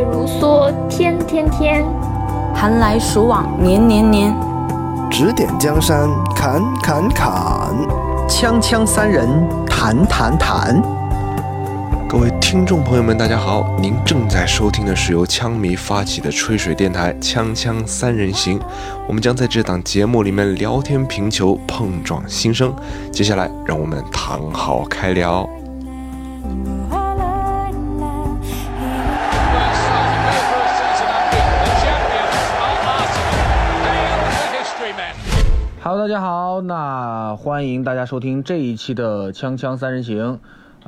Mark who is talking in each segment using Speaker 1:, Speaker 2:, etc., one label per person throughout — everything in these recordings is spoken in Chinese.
Speaker 1: 月如梭，天天天；
Speaker 2: 寒来暑往，年年年。
Speaker 3: 指点江山，砍砍砍；
Speaker 4: 锵锵三人，谈谈谈。
Speaker 5: 各位听众朋友们，大家好，您正在收听的是由枪迷发起的吹水电台《锵锵三人行》，我们将在这档节目里面聊天评球，碰撞心声。接下来，让我们躺好开聊。
Speaker 6: 好，那欢迎大家收听这一期的《锵锵三人行》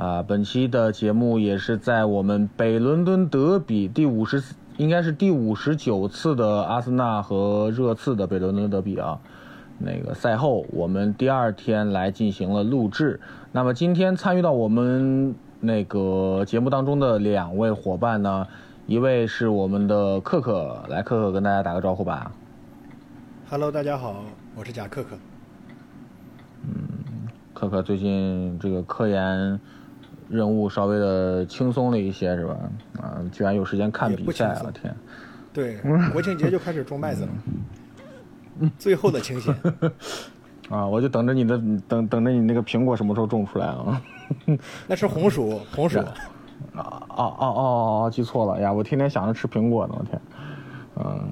Speaker 6: 啊，本期的节目也是在我们北伦敦德比第五十，应该是第五十九次的阿森纳和热刺的北伦敦德比啊，那个赛后我们第二天来进行了录制。那么今天参与到我们那个节目当中的两位伙伴呢，一位是我们的克克，来克克跟大家打个招呼吧。
Speaker 7: Hello，大家好，我是贾克克。
Speaker 6: 可可最近这个科研任务稍微的轻松了一些，是吧？啊，居然有时间看比赛，
Speaker 7: 不轻松
Speaker 6: 我天！
Speaker 7: 对，国庆节就开始种麦子了，最后的清闲。
Speaker 6: 啊，我就等着你的等等着你那个苹果什么时候种出来啊？
Speaker 7: 那是红薯，红薯。
Speaker 6: 啊哦哦哦哦，记错了呀！我天天想着吃苹果呢，我天。嗯，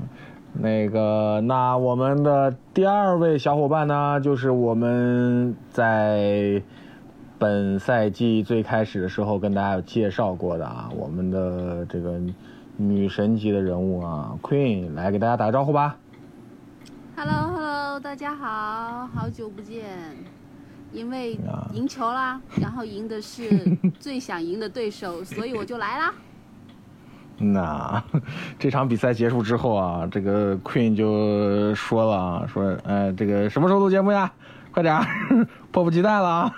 Speaker 6: 那个，那我们的第二位小伙伴呢，就是我们在本赛季最开始的时候跟大家有介绍过的啊，我们的这个女神级的人物啊，Queen，来给大家打个招呼吧。
Speaker 8: Hello Hello，大家好，好久不见。因为赢球啦，然后赢的是最想赢的对手，所以我就来啦。
Speaker 6: 那这场比赛结束之后啊，这个 Queen 就说了，说，哎，这个什么时候录节目呀？快点，迫不及待了啊！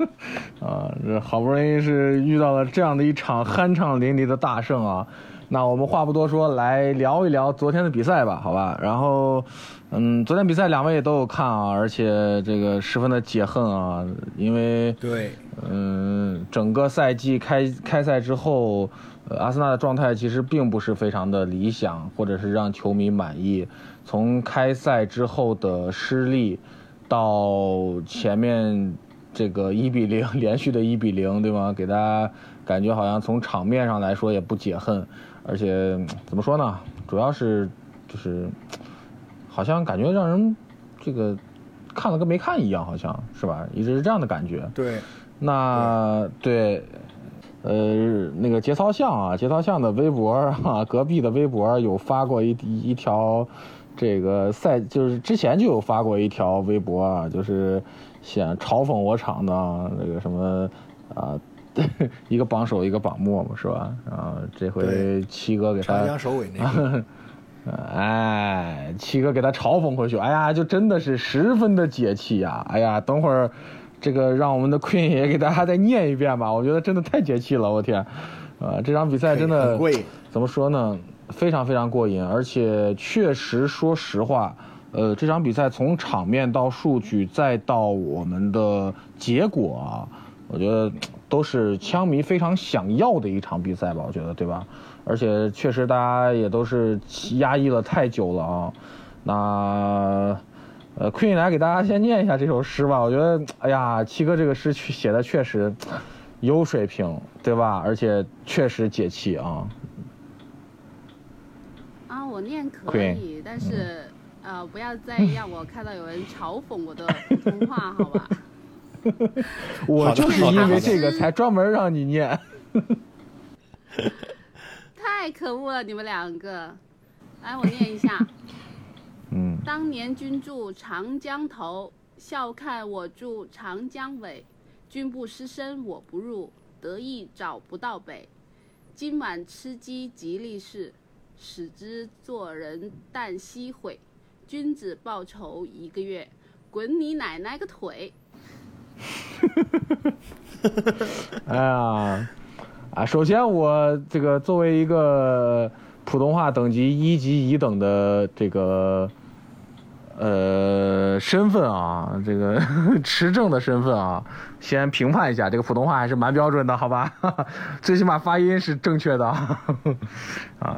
Speaker 6: 啊，这好不容易是遇到了这样的一场酣畅淋漓的大胜啊！那我们话不多说，来聊一聊昨天的比赛吧，好吧？然后，嗯，昨天比赛两位也都有看啊，而且这个十分的解恨啊，因为
Speaker 7: 对，
Speaker 6: 嗯，整个赛季开开赛之后，呃，阿森纳的状态其实并不是非常的理想，或者是让球迷满意。从开赛之后的失利，到前面这个 一比零连续的一比零，对吗？给大家感觉好像从场面上来说也不解恨，而且嗯怎么说呢？主要是就是好像感觉让人这个看了跟没看一样，好像是吧？一直是这样的感觉。
Speaker 7: 对，
Speaker 6: 那对，呃，那个节操巷啊，节操巷的微博啊，隔壁的微博有发过一一条，这个赛就是之前就有发过一条微博啊，就是想嘲讽我厂的啊那个什么啊。一个榜首，一个榜末嘛，是吧？然后这回七哥给他
Speaker 7: 长江首尾那个。
Speaker 6: 哎，七哥给他嘲讽回去，哎呀，就真的是十分的解气呀！哎呀，等会儿这个让我们的 Queen 也给大家再念一遍吧，我觉得真的太解气了，我天！呃，这场比赛真的怎么说呢？非常非常过瘾，而且确实，说实话，呃，这场比赛从场面到数据再到我们的结果啊，我觉得都是枪迷非常想要的一场比赛吧，我觉得对吧？而且确实大家也都是压抑了太久了啊。那呃，Queen 来给大家先念一下这首诗吧。我觉得，哎呀，七哥这个诗写的确实有水平，对吧？而且确实解气啊。
Speaker 8: 啊，我念可
Speaker 6: Queen，
Speaker 8: 以，但是呃，不要再让我看到有人嘲讽我的普通话，好吧？
Speaker 6: 我就是因为这个才专门让你念。
Speaker 8: 太可恶了，你们两个。来，我念一下。
Speaker 6: 嗯，
Speaker 8: 当年君住长江头，笑看我住长江尾。君不失身我不入，得意找不到北。今晚吃鸡吉利事，使之做人旦夕悔。君子报仇一个月，滚你奶奶个腿！
Speaker 6: 哎呀，啊，首先我这个作为一个普通话等级一级乙等的这个呃身份啊，这个 持证的身份啊，先评判一下，这个普通话还是蛮标准的，好吧？最起码发音是正确的啊。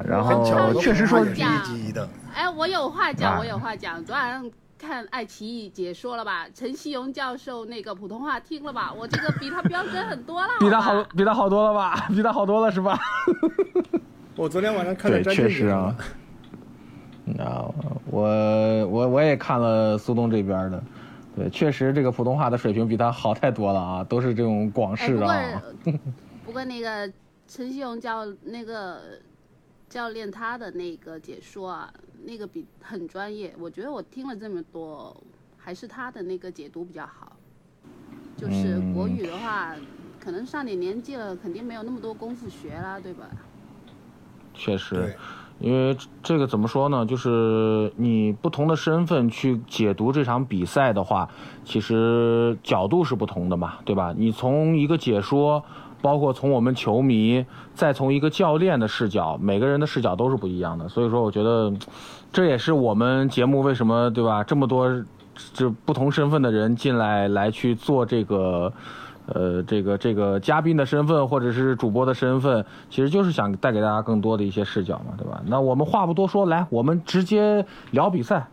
Speaker 6: 然后确实说
Speaker 7: 第一级乙等。
Speaker 8: 哎，我有话讲，
Speaker 6: 啊
Speaker 8: 我有话讲。昨晚上看爱奇艺解说了吧？陈希荣教授那个普通话听了吧？我这个比他标准很多了，
Speaker 6: 比他好比他好多了吧？比他好多了是吧？
Speaker 7: 我昨天晚上看了
Speaker 6: 对，确实啊
Speaker 7: 俊杰嘛。
Speaker 6: 啊，我我我也看了苏东这边的，对，确实这个普通话的水平比他好太多了啊，都是这种广
Speaker 8: 哎，不过。不过那个陈希荣教那个教练他的那个解说啊，那个比很专业。我觉得我听了这么多，还是他的那个解读比较好。就是
Speaker 6: 嗯
Speaker 8: 国语的话，可能上点年纪了，肯定没有那么多功夫学啦，对吧？
Speaker 6: 确实，因为这个怎么说呢？就是你不同的身份去解读这场比赛的话，其实角度是不同的嘛，对吧？你从一个解说，包括从我们球迷，再从一个教练的视角，每个人的视角都是不一样的。所以说，我觉得这也是我们节目为什么对吧？这么多这不同身份的人进来来去做这个。呃，这个这个嘉宾的身份或者是主播的身份，其实就是想带给大家更多的一些视角嘛，对吧？那我们话不多说，来，我们直接聊比赛。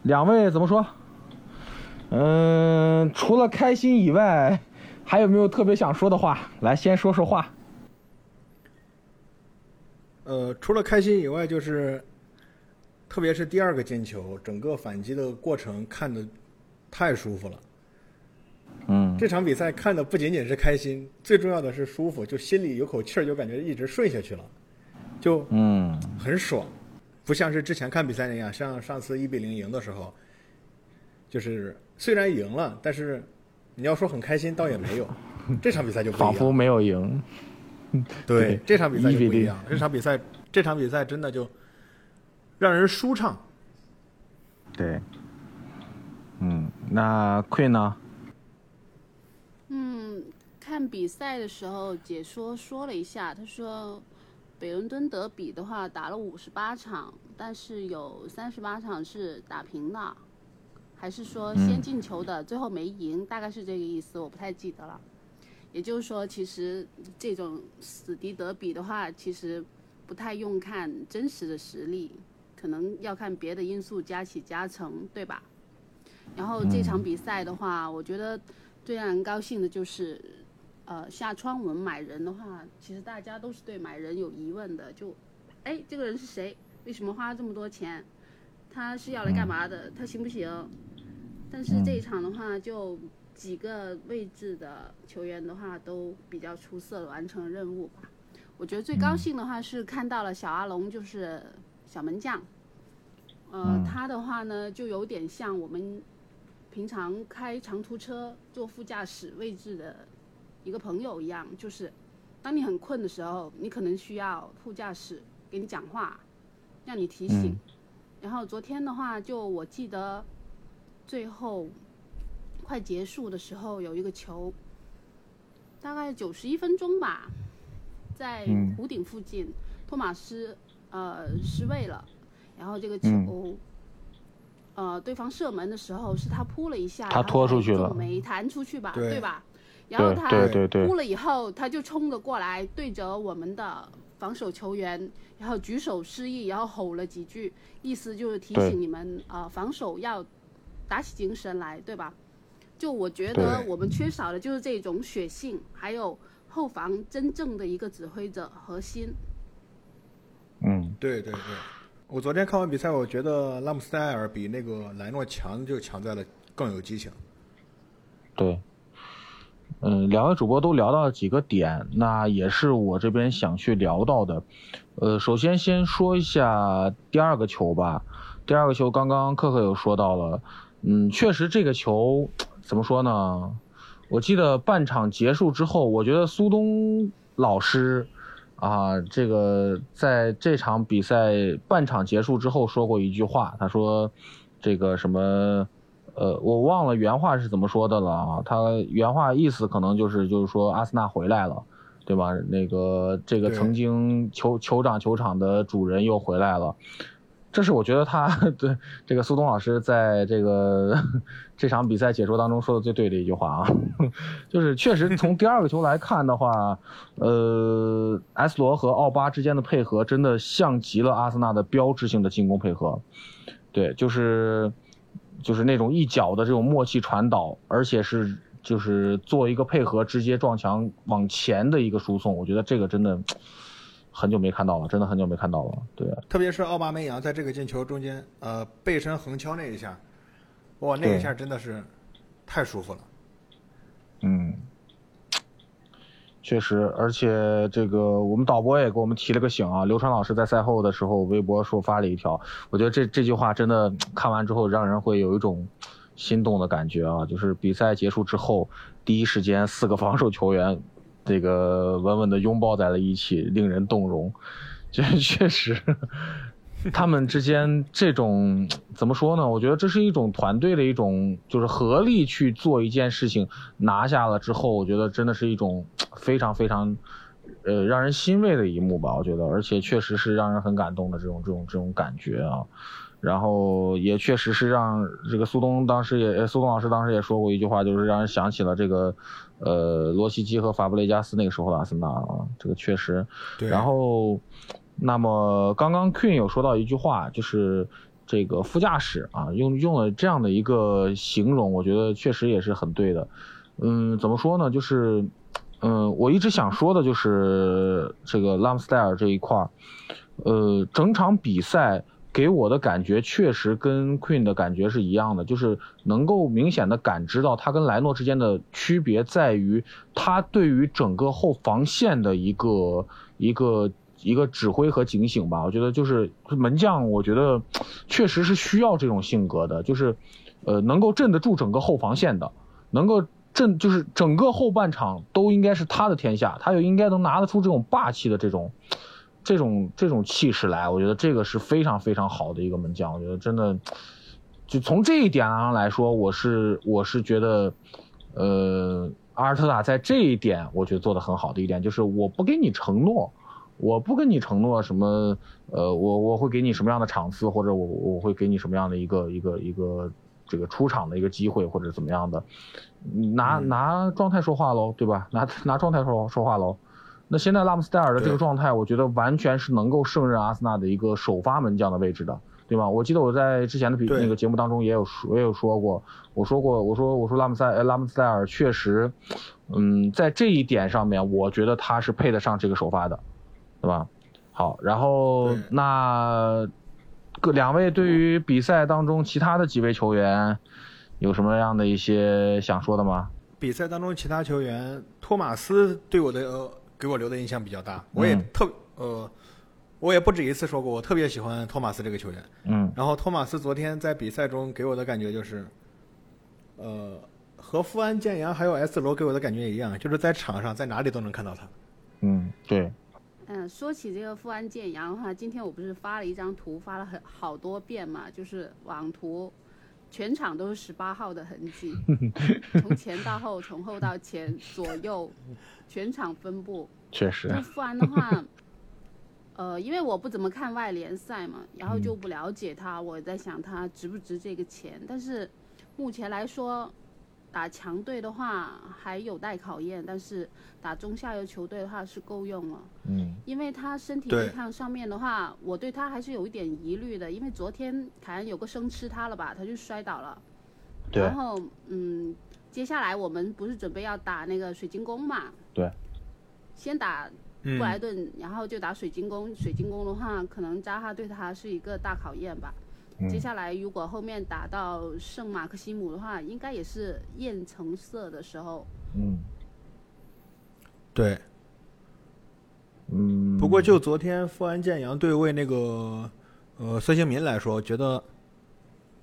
Speaker 6: 两位怎么说？嗯，除了开心以外，还有没有特别想说的话？来，先说说话。
Speaker 7: 呃，除了开心以外，就是特别是第二个进球，整个反击的过程看的太舒服了。
Speaker 6: 嗯
Speaker 7: 这场比赛看的不仅仅是开心，最重要的是舒服，就心里有口气儿，就感觉一直顺下去了，就
Speaker 6: 嗯
Speaker 7: 很爽，不像是之前看比赛那样，像上次一比零赢的时候，就是虽然赢了，但是你要说很开心，倒也没有。这场比赛就不一样，
Speaker 6: 仿佛没有赢。
Speaker 7: 对
Speaker 6: 对
Speaker 7: 这场比赛就
Speaker 6: 1比0
Speaker 7: 不一样，这场比赛这场比赛真的就让人舒畅。
Speaker 6: 对。嗯，那 Queen 呢？
Speaker 8: 嗯，看比赛的时候，解说说了一下，他说，北伦敦德比的话打了五十八场，但是有三十八场是打平的，还是说先进球的、最后没赢，大概是这个意思，我不太记得了。也就是说，其实这种死敌德比的话，其实不太用看真实的实力，可能要看别的因素加起加成，对吧？然后这场比赛的话，我觉得最让人高兴的就是，呃，下窗我们买人的话，其实大家都是对买人有疑问的，就，哎，这个人是谁？为什么花这么多钱？他是要来干嘛的？他行不行？但是这一场的话，就几个位置的球员的话都比较出色的完成了任务吧。我觉得最高兴的话是看到了小阿龙，就是小门将，呃，他的话呢就有点像我们平常开长途车坐副驾驶位置的一个朋友一样，就是当你很困的时候，你可能需要副驾驶给你讲话，让你提醒。然后昨天的话，就我记得最后快结束的时候有一个球，大概九十一分钟吧，在
Speaker 6: 嗯
Speaker 8: 弧顶附近，托马斯呃失位了，然后这个球。
Speaker 6: 嗯
Speaker 8: 呃，对方射门的时候是他扑了一下，
Speaker 6: 他拖出去了
Speaker 8: 没弹出去吧，
Speaker 7: 对
Speaker 8: 吧？然后他
Speaker 6: 对对对
Speaker 8: 扑了以后，他就冲了过来，对着我们的防守球员，然后举手示意，然后吼了几句，意思就是提醒你们呃防守要打起精神来，对吧？就我觉得我们缺少的就是这种血性，还有后防真正的一个指挥者核心。
Speaker 6: 嗯
Speaker 7: 对对对，我昨天看完比赛，我觉得拉姆斯戴尔比那个莱诺强就强在了更有激情。
Speaker 6: 对，嗯，两位主播都聊到了几个点，那也是我这边想去聊到的。呃，首先先说一下第二个球吧。第二个球刚刚克克有说到了，嗯，确实这个球怎么说呢？我记得半场结束之后，我觉得苏东老师啊，这个在这场比赛半场结束之后说过一句话，他说这个什么。呃，我忘了原话是怎么说的了啊？他原话意思可能就是就是说阿森纳回来了，对吧？那个这个曾经酋酋长球场的主人又回来了。这是我觉得他对这个苏东老师在这个 这场比赛解说当中说的最对的一句话啊，就是确实从第二个球来看的话，呃，S 罗和奥巴之间的配合真的像极了阿森纳的标志性的进攻配合，对，就是就是那种一脚的这种默契传导，而且是就是做一个配合直接撞墙往前的一个输送，我觉得这个真的。很久没看到了，真的很久没看到了。对，
Speaker 7: 特别是奥巴梅扬在这个进球中间，呃，背身横敲那一下，哇，那一下真的是太舒服了。
Speaker 6: 嗯，确实，而且这个我们导播也给我们提了个醒啊。刘川老师在赛后的时候微博说发了一条，我觉得这这句话真的看完之后让人会有一种心动的感觉啊。就是比赛结束之后，第一时间四个防守球员。这个稳稳的拥抱在了一起，令人动容。这确实，他们之间这种 怎么说呢？我觉得这是一种团队的一种，就是合力去做一件事情，拿下了之后，我觉得真的是一种 非常非常，呃，让人欣慰的一幕吧。我觉得，而且确实是让人很感动的这种这种这种感觉啊。然后也确实是让这个苏东当时也，苏东老师当时也说过一句话，就是让人想起了这个。呃，罗西基和法布雷加斯那个时候的阿森纳啊，这个确实。
Speaker 7: 对。
Speaker 6: 然后，那么刚刚 Queen 有说到一句话，就是这个副驾驶啊，用用了这样的一个形容，我觉得确实也是很对的。嗯，怎么说呢？就是，嗯，我一直想说的就是这个拉姆斯戴尔这一块儿呃，整场比赛。给我的感觉确实跟 Queen 的感觉是一样的，就是能够明显的感知到他跟莱诺之间的区别在于，他对于整个后防线的一个一个一个指挥和警醒吧。我觉得就是门将，我觉得确实是需要这种性格的，就是呃能够镇得住整个后防线的，能够镇就是整个后半场都应该是他的天下，他就应该能拿得出这种霸气的这种。这种这种气势来，我觉得这个是非常非常好的一个门将。我觉得真的，就从这一点上来说，我是我是觉得，呃，阿尔特塔在这一点，我觉得做的很好的一点就是，我不给你承诺，我不跟你承诺什么，呃，我我会给你什么样的场次，或者我我会给你什么样的一个一个一个这个出场的一个机会，或者怎么样的，拿拿状态说话喽，对吧？拿 拿状态说说话喽。那现在拉姆斯戴尔的这个状态，我觉得完全是能够胜任阿森纳的一个首发门将的位置的，对吧？我记得我在之前的比那个节目当中也有说，也有说过，我说过，我说我说拉姆塞拉姆斯戴尔确实，嗯，在这一点上面，我觉得他是配得上这个首发的，对吧？好，然后那各两位对于比赛当中其他的几位球员有什么样的一些想说的吗？
Speaker 7: 比赛当中其他球员，托马斯对我的。给我留的印象比较大，我也特呃，我也不止一次说过，我特别喜欢托马斯这个球员。
Speaker 6: 嗯，
Speaker 7: 然后托马斯昨天在比赛中给我的感觉就是，呃，和富安健洋还有 S 罗给我的感觉一样，就是在场上在哪里都能看到他。
Speaker 6: 嗯，对。
Speaker 8: 嗯，说起这个富安健阳的话，今天我不是发了一张图，发了很好多遍嘛，就是网图。全场都是十八号的痕迹，从前到后，从后到前，左右，全场分布。
Speaker 6: 确实。
Speaker 8: 就富安的话，呃，因为我不怎么看外联赛嘛，然后就不了解他，我在想他值不值这个钱。但是目前来说。打强队的话还有待考验，但是打中下游球队的话是够用了。
Speaker 6: 嗯，
Speaker 8: 因为他身体对抗上面的话，我对他还是有一点疑虑的。因为昨天凯恩有个生吃他了吧，他就摔倒了。
Speaker 6: 对。
Speaker 8: 然后嗯，接下来我们不是准备要打那个水晶宫嘛？
Speaker 6: 对。
Speaker 8: 先打布莱顿，然后就打水晶宫。水晶宫的话，可能扎哈对他是一个大考验吧。接下来，如果后面打到圣马克西姆的话，应该也是艳橙色的时候。
Speaker 6: 嗯，
Speaker 7: 对，
Speaker 6: 嗯。
Speaker 7: 不过就昨天富安健洋对位那个呃孙兴民来说，觉得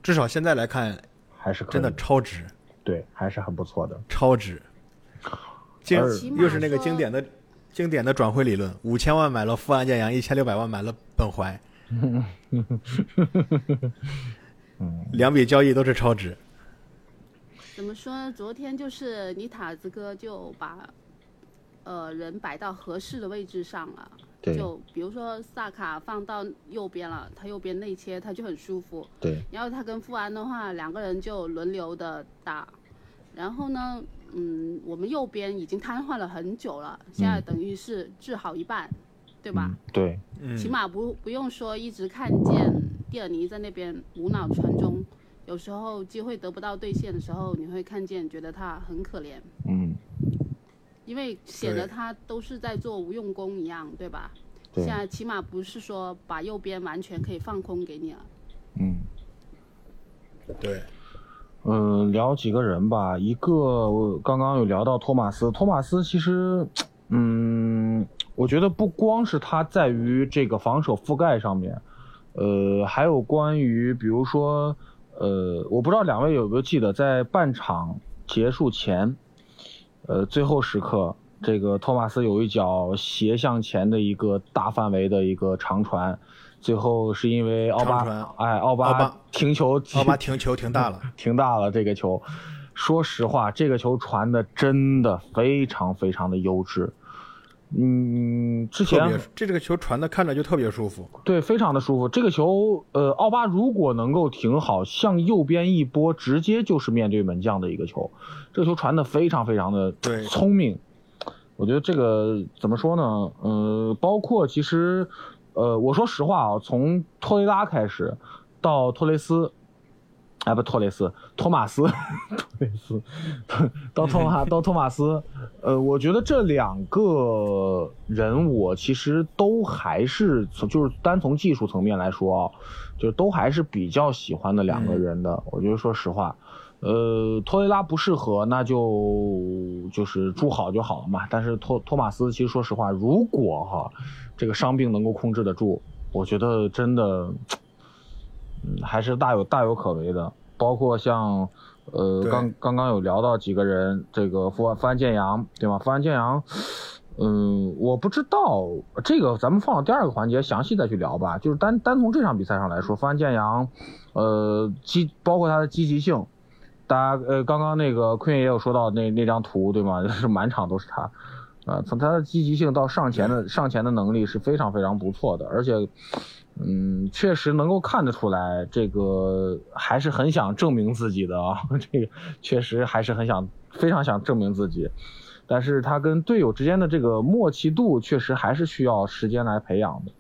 Speaker 7: 至少现在来看
Speaker 6: 还是
Speaker 7: 真的超值。
Speaker 6: 对，还是很不错的，
Speaker 7: 超值。经又是那个经典的经典的转会理论：五千万买了富安健洋，一千六百万买了本怀。嗯，两笔交易都是超值。
Speaker 8: 怎么说呢？昨天就是你塔子哥就把呃人摆到合适的位置上了。就比如说萨卡放到右边了，他右边内切他就很舒服。
Speaker 6: 对，
Speaker 8: 然后他跟富安的话，两个人就轮流的打。然后呢，嗯，我们右边已经瘫痪了很久了，现在等于是治好一半，对吧？
Speaker 6: 嗯对，
Speaker 7: 嗯
Speaker 8: 起码不不用说一直看见蒂尔尼在那边无脑传中，有时候机会得不到兑现的时候，你会看见觉得他很可怜，
Speaker 6: 嗯
Speaker 8: 因为显得他都是在做无用功一样，对吧？
Speaker 6: 对
Speaker 8: 现在起码不是说把右边完全可以放空给你了。
Speaker 6: 嗯。
Speaker 7: 对，
Speaker 6: 嗯，聊几个人吧。一个我刚刚有聊到托马斯，托马斯其实，嗯，我觉得不光是他在于这个防守覆盖上面，呃，还有关于比如说，呃，我不知道两位有没有记得，在半场结束前，呃，最后时刻，这个托马斯有一脚斜向前的一个大范围的一个长传，最后是因为奥巴哎，奥巴
Speaker 7: 奥巴
Speaker 6: 停球，
Speaker 7: 奥巴停球停大了，
Speaker 6: 停大了这个球。说实话，这个球传的真的非常非常的优质。嗯，之前
Speaker 7: 这这个球传的看着就特别舒服。
Speaker 6: 对非常的舒服。这个球，呃，奥巴如果能够停好，向右边一拨，直接就是面对门将的一个球。这个球传的非常非常的
Speaker 7: 对
Speaker 6: 聪明。我觉得这个怎么说呢？呃，包括其实，呃，我说实话啊，从托雷拉开始到托雷斯，哎不托雷斯，托马斯，托雷斯，到托马到托马斯，呃，我觉得这两个人我其实都还是从就是单从技术层面来说啊，就都还是比较喜欢的两个人的。我觉得说实话，呃，托雷拉不适合，那就就是住好就好了嘛。但是托托马斯，其实说实话，如果哈这个伤病能够控制得住，我觉得真的，嗯，还是大有大有可为的。包括像，呃，刚刚刚有聊到几个人，这个富安富安建阳，对吗？富安建阳，嗯，我不知道这个，咱们放到第二个环节详细再去聊吧。就是单单从这场比赛上来说，富安建阳，呃，积包括他的积极性，大家呃刚刚那个 Queen 也有说到那那张图对吗？就 是满场都是他，啊、从他的积极性到上前的上前的能力是非常非常不错的，而且，嗯，确实能够看得出来，这个还是很想证明自己的啊，这个确实还是很想非常想证明自己，但是他跟队友之间的这个默契度确实还是需要时间来培养的，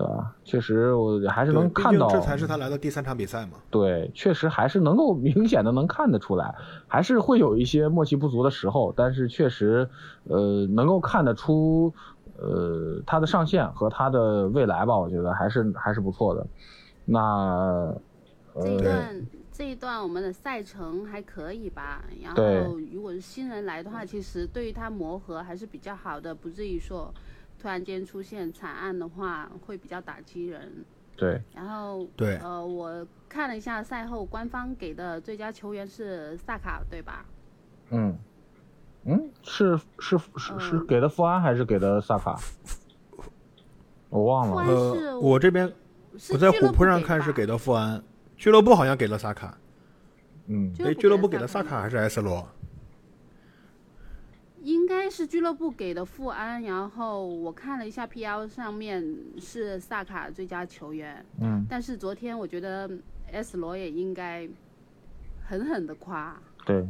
Speaker 6: 对吧？确实我还是能看到，
Speaker 7: 这才是他来的第三场比赛嘛。
Speaker 6: 对，确实还是能够 明显的能看得出来，还是会有一些默契不足的时候，但是确实，呃，能够看得出，呃，他的上限和他的未来吧，我觉得还是还是不错的。那，
Speaker 8: 这一
Speaker 6: 呃，
Speaker 8: 段这一段我们的赛程还可以吧？然后如果是新人来的话，其实对于他磨合还是比较好的，不至于说突然间出现惨案的话会比较打击人。
Speaker 6: 对，
Speaker 8: 然后
Speaker 7: 对
Speaker 8: 呃，我看了一下赛后官方给的最佳球员是萨卡，对吧？
Speaker 6: 嗯，嗯，是是是是
Speaker 8: 嗯
Speaker 6: 给的富安还是给的萨卡？我忘了。
Speaker 7: 呃，我这边我在虎扑上看是给的富安，俱乐部好像给了萨卡。
Speaker 6: 嗯，
Speaker 7: 哎，俱乐部给的萨卡还是埃斯罗？
Speaker 8: 应该是俱乐部给的富安，然后我看了一下 PL 上面是萨卡最佳球员，
Speaker 6: 嗯，
Speaker 8: 但是昨天我觉得 S 罗也应该狠狠的夸，
Speaker 6: 对，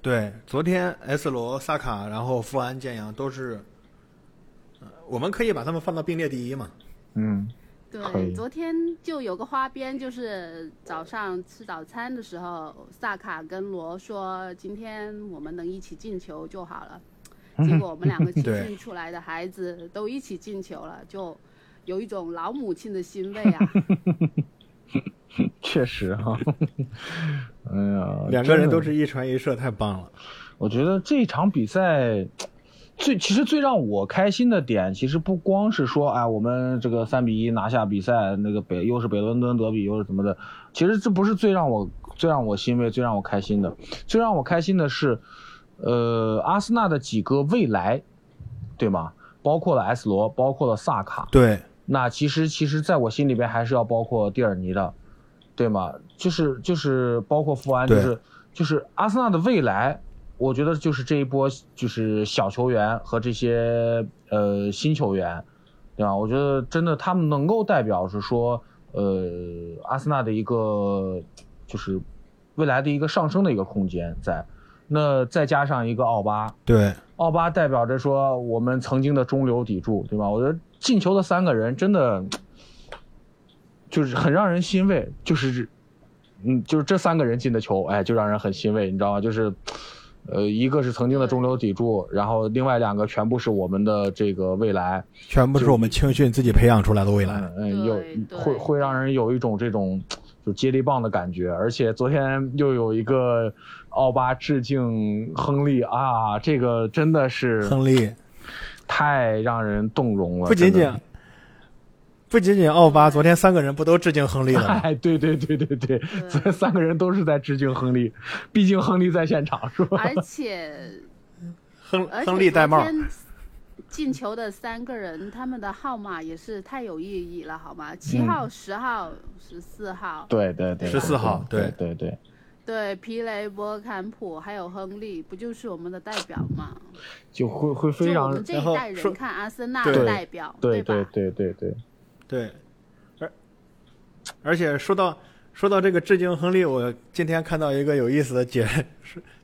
Speaker 7: 对，昨天 S 罗、萨卡，然后富安、建阳都是，呃我们可以把他们放到并列第一嘛。
Speaker 6: 嗯，
Speaker 8: 对，昨天就有个花边，就是早上吃早餐的时候，萨卡跟罗说今天我们能一起进球就好了，结 果我们两个集
Speaker 7: 对
Speaker 8: 训出来的孩子都一起进球了，就有一种老母亲的欣慰啊。
Speaker 6: 确实哈、哎呀，
Speaker 7: 两个人都是一传一射，太棒了。
Speaker 6: 我觉得这场比赛最其实最让我开心的点，其实不光是说，哎，我们这个三比一拿下比赛，那个北又是北伦敦德比，又是怎么的，其实这不是最让我最让我欣慰、最让我开心的，最让我开心的是，呃，阿森纳的几个未来，对吗？包括了 S 罗，包括了萨卡，
Speaker 7: 对，
Speaker 6: 那其实其实在我心里边还是要包括蒂尔尼的，对吗？就是就是包括富安，就是就是阿森纳的未来，我觉得就是这一波就是小球员和这些呃新球员，对吧？我觉得真的他们能够代表是说，呃，阿森纳的一个就是未来的一个上升的一个空间在。那再加上一个奥巴，
Speaker 7: 对，
Speaker 6: 奥巴代表着说我们曾经的中流砥柱，对吧？我觉得进球的三个人真的就是很让人欣慰，就是嗯，就是这三个人进的球，哎，就让人很欣慰，你知道吗？就是呃，一个是曾经的中流砥柱，然后另外两个全部是我们的这个未来，
Speaker 7: 全部是我们青训自己培养出来的未来。
Speaker 6: 嗯，有会会让人有一种这种就接力棒的感觉，而且昨天又有一个。奥巴致敬亨利啊，这个真的是
Speaker 7: 亨利，
Speaker 6: 太让人动容了。
Speaker 7: 不仅仅，不仅仅奥巴，昨天三个人不都致敬亨利了？
Speaker 6: 哎，对对对对对，昨天三个人都是在致敬亨利，毕竟亨利在现场，是吧？
Speaker 8: 而且，
Speaker 7: 亨亨利戴帽。
Speaker 8: 进球的三个人，他们的号码也是太有意义了，好吗？七号、十号、十四号。
Speaker 6: 对对对，
Speaker 7: 十四号，
Speaker 6: 对对对。
Speaker 8: 对，皮雷、博坎普还有亨利，不就是我们的代表吗？
Speaker 6: 就会会非常。我
Speaker 8: 们这一代人看阿森纳的代表，
Speaker 6: 对对对对对
Speaker 7: 对。而而且说到说到这个致敬亨利，我今天看到一个有意思的解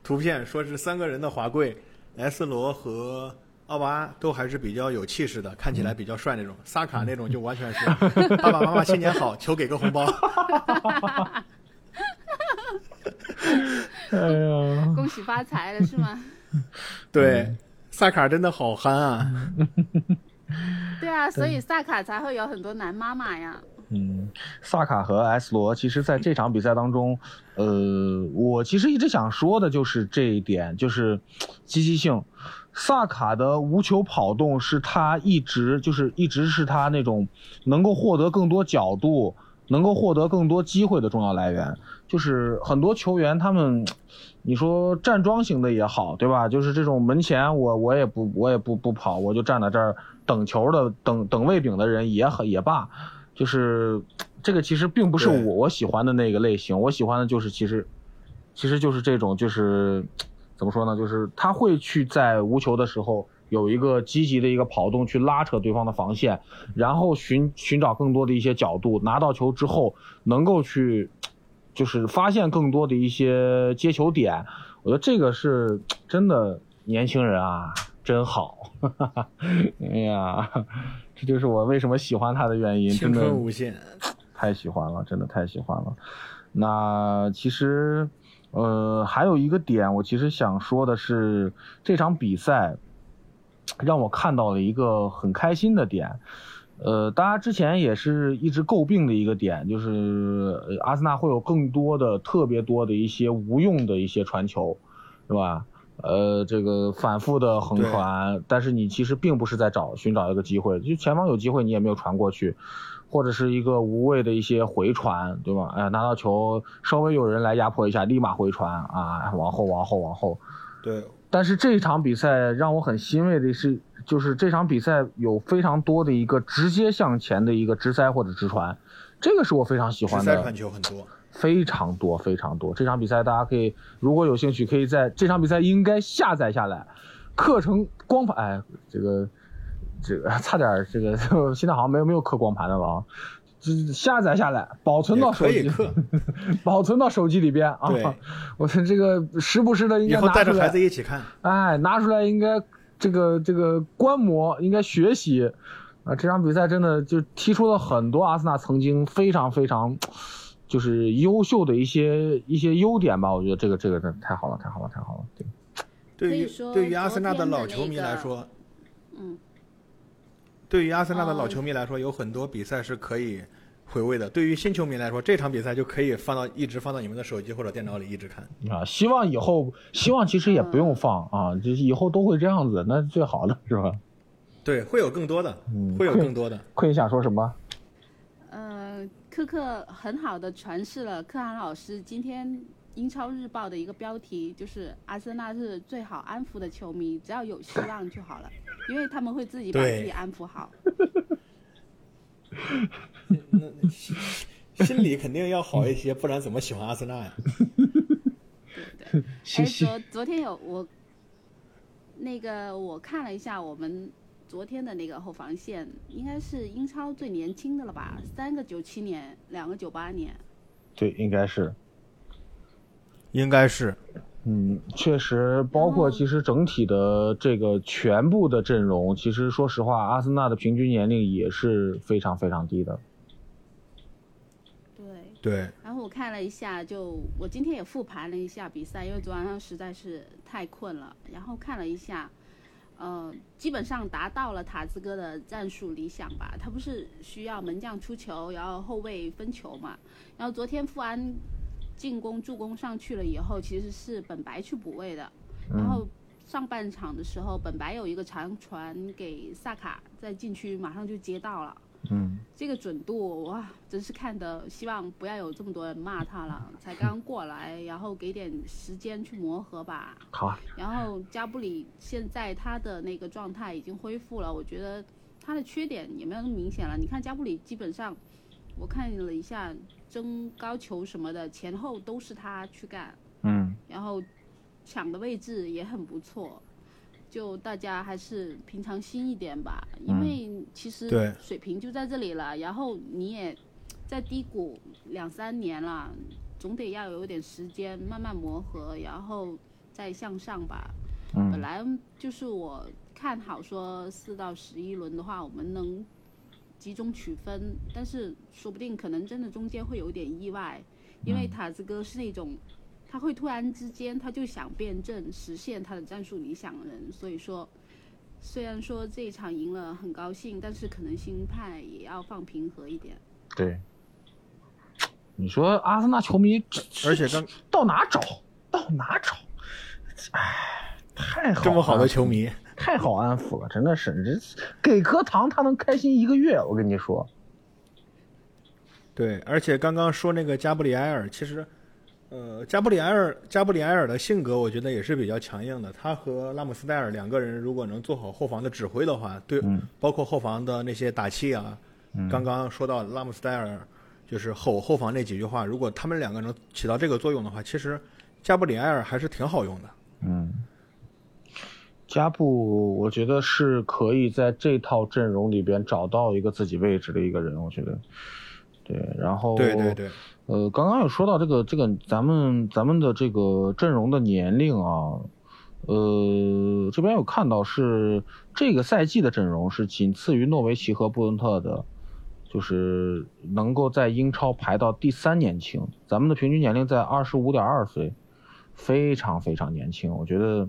Speaker 7: 图片，说是三个人的华贵，S 罗和奥巴都还是比较有气势的，看起来比较帅那种。萨卡那种就完全是 爸爸妈妈新年好，求给个红包。
Speaker 6: 哎呀！
Speaker 8: 恭喜发财了是吗？
Speaker 7: 对，萨卡真的好憨啊！
Speaker 8: 对啊，所以萨卡才会有很多男妈妈呀。
Speaker 6: 嗯，萨卡和 S 罗，其实在这场比赛当中，呃，我其实一直想说的就是这一点，就是积极性。萨卡的无球跑动是他一直就是一直是他那种能够获得更多角度。能够获得更多机会的重要来源，就是很多球员他们，你说站桩型的也好，对吧？就是这种门前我我也不我也不不跑，我就站在这儿等球的等等位饼的人也很也罢，就是这个其实并不是我我喜欢的那个类型，我喜欢的就是其实，其实就是这种就是怎么说呢？就是他会去在无球的时候。有一个积极的一个跑动去拉扯对方的防线，然后寻寻找更多的一些角度，拿到球之后能够去，就是发现更多的一些接球点。我觉得这个是真的，年轻人啊，真好。哎呀，这就是我为什么喜欢他的原因，真的
Speaker 7: 无限，
Speaker 6: 太喜欢了，真的太喜欢了。那其实，呃，还有一个点，我其实想说的是这场比赛。让我看到了一个很开心的点，呃，大家之前也是一直诟病的一个点，就是阿森纳会有更多的、特别多的一些无用的一些传球，是吧？呃，这个反复的横传，但是你其实并不是在找寻找一个机会，就前方有机会你也没有传过去，或者是一个无谓的一些回传，对吧？哎，拿到球稍微有人来压迫一下，立马回传啊，往后往后往后，
Speaker 7: 对。
Speaker 6: 但是这一场比赛让我很欣慰的是，就是这场比赛有非常多的一个直接向前的一个直塞或者直传，这个是我非常喜欢的。
Speaker 7: 直塞传球很多，
Speaker 6: 非常多非常多。这场比赛大家可以如果有兴趣，可以在这场比赛应该下载下来，课程光盘。哎，这个这个 差点这个 现在好像没有没有刻光盘的了啊。下载下来，保存到手机，保存到手机里边啊！我这个时不时的应该
Speaker 7: 带着孩子一起看。
Speaker 6: 哎，拿出来应该这个这个观摩，应该学习啊！这场比赛真的就提出了很多阿森纳曾经非常非常就是优秀的一些一些优点吧。我觉得这个这个真太好了，太好了，太好了！对，
Speaker 7: 对于对于阿森纳的老球迷来说，嗯。对于阿森纳的老球迷来说，有很多比赛是可以回味的。对于新球迷来说，这场比赛就可以放到一直放到你们的手机或者电脑里一直看
Speaker 6: 啊。希望以后，希望其实也不用放啊，就是以后都会这样子，那最好的是吧？
Speaker 7: 对，会有更多的，会有更多的。
Speaker 6: 坤想说什么？
Speaker 8: 呃，科克很好的诠释了克汗老师今天。英超日报的一个标题就是阿森纳是最好安抚的球迷，只要有希望就好了，因为他们会自己把自己安抚好。
Speaker 7: 心里肯定要好一些，不然怎么喜欢阿森纳呀？
Speaker 6: 对对。哎。
Speaker 8: 昨昨天有我那个我看了一下我们昨天的那个后防线，应该是英超最年轻的了吧？三个九七年，两个九八年。
Speaker 6: 对，应该是。
Speaker 7: 应该是。
Speaker 6: 嗯，确实，包括其实整体的这个全部的阵容，其实说实话，阿森纳的平均年龄也是非常非常低的。
Speaker 8: 对
Speaker 7: 对。
Speaker 8: 然后我看了一下，就我今天也复盘了一下比赛，因为昨晚上实在是太困了。然后看了一下，呃，基本上达到了塔兹哥的战术理想吧。他不是需要门将出球，然后后卫分球嘛？然后昨天富安。进攻助攻上去了以后，其实是本白去补位的。然后上半场的时候，本白有一个长传给萨卡，在禁区马上就接到了。
Speaker 6: 嗯，
Speaker 8: 这个准度哇，真是看的，希望不要有这么多人骂他了。才刚过来，然后给点时间去磨合吧。
Speaker 6: 好。
Speaker 8: 然后加布里现在他的那个状态已经恢复了，我觉得他的缺点也没有那么明显了。你看加布里基本上，我看了一下。争高球什么的，前后都是他去干，
Speaker 6: 嗯，
Speaker 8: 然后抢的位置也很不错，就大家还是平常心一点吧，因为其实水平就在这里了，然后你也在低谷两三年了，总得要有点时间慢慢磨合，然后再向上吧。
Speaker 6: 嗯，
Speaker 8: 本来就是我看好说四到十一轮的话，我们能。集中取分，但是说不定可能真的中间会有点意外，因为塔子哥是那种，他会突然之间他就想变阵，实现他的战术理想的人，所以说，虽然说这一场赢了很高兴，但是可能心态也要放平和一点。
Speaker 6: 对，你说阿森纳球迷，
Speaker 7: 而且刚
Speaker 6: 到哪找到哪找，哎，太好了，
Speaker 7: 这么好的球迷。
Speaker 6: 太好安抚了，真的是，这给颗糖他能开心一个月。我跟你说，
Speaker 7: 对，而且刚刚说那个加布里埃尔，其实，呃，加布里埃尔，加布里埃尔的性格我觉得也是比较强硬的。他和拉姆斯戴尔两个人如果能做好后防的指挥的话，对，包括后防的那些打气啊，刚刚说到拉姆斯戴尔就是吼后防那几句话，如果他们两个能起到这个作用的话，其实加布里埃尔还是挺好用的。
Speaker 6: 嗯。加布，我觉得是可以在这套阵容里边找到一个自己位置的一个人，我觉得，对，然后
Speaker 7: 对对对，
Speaker 6: 呃，刚刚有说到这个这个咱们咱们的这个阵容的年龄啊，呃，这边有看到是这个赛季的阵容是仅次于诺维奇和布伦特的，就是能够在英超排到第三年轻，咱们的平均年龄在二十五点二岁，非常非常年轻，我觉得。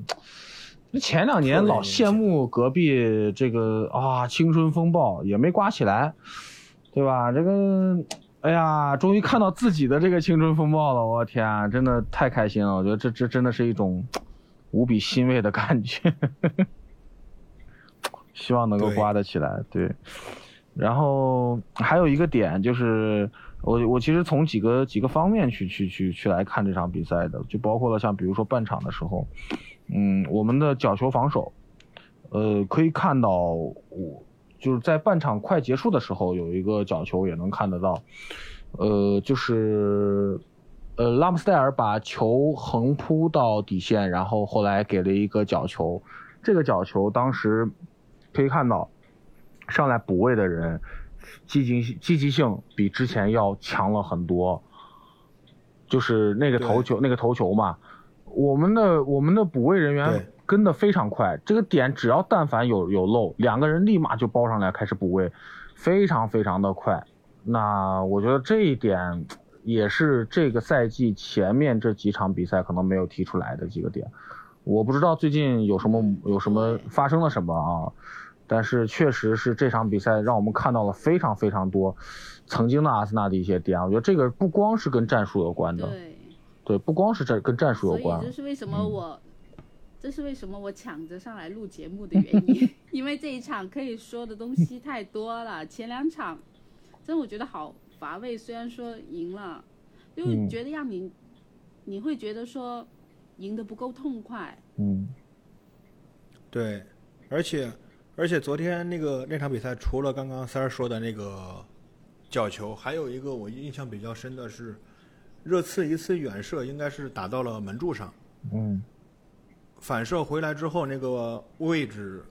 Speaker 6: 前两年老羡慕隔壁这个啊，青春风暴也没刮起来，对吧？这个，哎呀，终于看到自己的这个青春风暴了，我天，真的太开心了！我觉得这这真的是一种无比欣慰的感觉，希望能够刮得起来。对，然后还有一个点就是，我我其实从几个几个方面去去去去来看这场比赛的，就包括了像比如说半场的时候。嗯，我们的角球防守，呃，可以看到，我就是在半场快结束的时候有一个角球也能看得到，呃，就是，呃，拉姆斯戴尔把球横扑到底线，然后后来给了一个角球，这个角球当时可以看到，上来补位的人积极积极性比之前要强了很多，就是那个头球那个头球嘛。我们的我们的补位人员跟的非常快，这个点只要但凡有有漏，两个人立马就包上来开始补位，非常非常的快。那我觉得这一点也是这个赛季前面这几场比赛可能没有提出来的几个点。我不知道最近有什么有什么发生了什么啊，但是确实是这场比赛让我们看到了非常非常多曾经的阿森纳的一些点。我觉得这个不光是跟战术有关的。对，不光是这跟战术有关，
Speaker 8: 所以这是为什么我，这是为什么我抢着上来录节目的原因，因为这一场可以说的东西太多了。前两场，真我觉得好乏味。虽然说赢了，就觉得让你，你会觉得说赢得不够痛快。
Speaker 6: 嗯，
Speaker 7: 对，而且而且昨天那个那场比赛，除了刚刚三儿说的那个角球，还有一个我印象比较深的是。热刺一次远射应该是打到了门柱上，
Speaker 6: 嗯。
Speaker 7: 反射回来之后那个位置，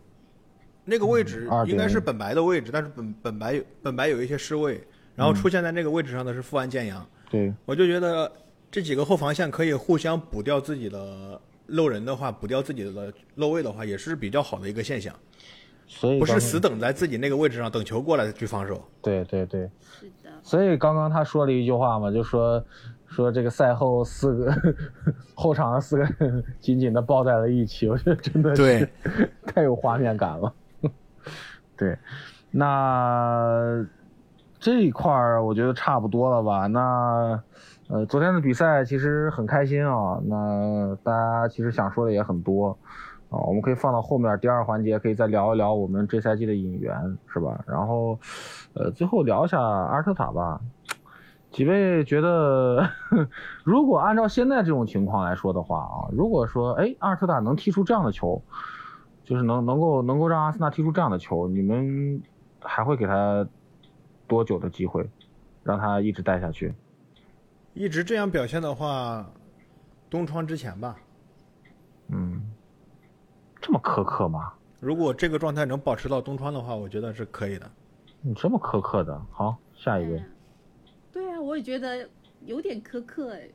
Speaker 7: 那个位置应该是本白的位置，但是本本白本白有一些失位，然后出现在那个位置上的是富安健洋，
Speaker 6: 对，
Speaker 7: 我就觉得这几个后防线可以互相补掉自己的漏人的话，补掉自己的漏位的话，也是比较好的一个现象，不是
Speaker 6: 所以不是
Speaker 7: 死等在自己那个位置上等球过来去防守。
Speaker 6: 对对对，
Speaker 8: 是的，
Speaker 6: 所以刚刚他说了一句话嘛，就说说这个赛后四个后场的四个人紧紧的抱在了一起，我觉得真的是
Speaker 7: 对
Speaker 6: 太有画面感了。对，那这一块儿我觉得差不多了吧？那呃，昨天的比赛其实很开心啊。那大家其实想说的也很多啊，我们可以放到后面第二环节，可以再聊一聊我们这赛季的引援，是吧？然后，呃，最后聊一下阿尔特塔吧。几位觉得，如果按照现在这种情况来说的话啊，如果说哎阿尔特塔能踢出这样的球，就是能能够能够让阿森纳踢出这样的球，你们还会给他多久的机会，让他一直带下去？
Speaker 7: 一直这样表现的话，东窗之前吧。
Speaker 6: 嗯，这么苛刻吗？
Speaker 7: 如果这个状态能保持到东窗的话，我觉得是可以的。
Speaker 6: 你这么苛刻的？好，下一位
Speaker 8: 嗯，对啊，我也觉得有点苛刻哎。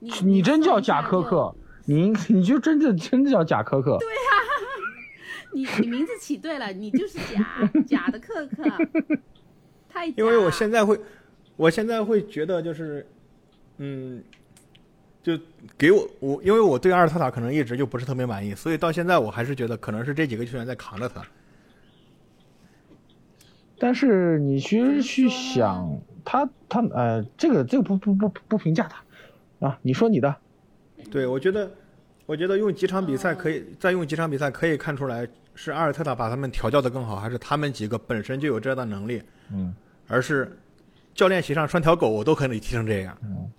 Speaker 8: 你
Speaker 6: 你真叫假苛刻，你你就真的真的叫假苛刻。
Speaker 8: 你你名字起对了，你就是假假的苛刻，太假。
Speaker 7: 因为我现在会，我现在会觉得就是，嗯，就给我我，因为我对阿尔特塔可能一直就不是特别满意，所以到现在我还是觉得可能是这几个球员在扛着他。
Speaker 6: 但是你其实去想，他他呃，这个这个不不不不评价他啊，你说你的，
Speaker 7: 对，我觉得，我觉得用几场比赛可以，再用几场比赛可以看出来，是阿尔特塔把他们调教的更好，还是他们几个本身就有这样的能力，
Speaker 6: 嗯
Speaker 7: 而是教练席上拴条狗，我都可以踢成这样。
Speaker 8: 嗯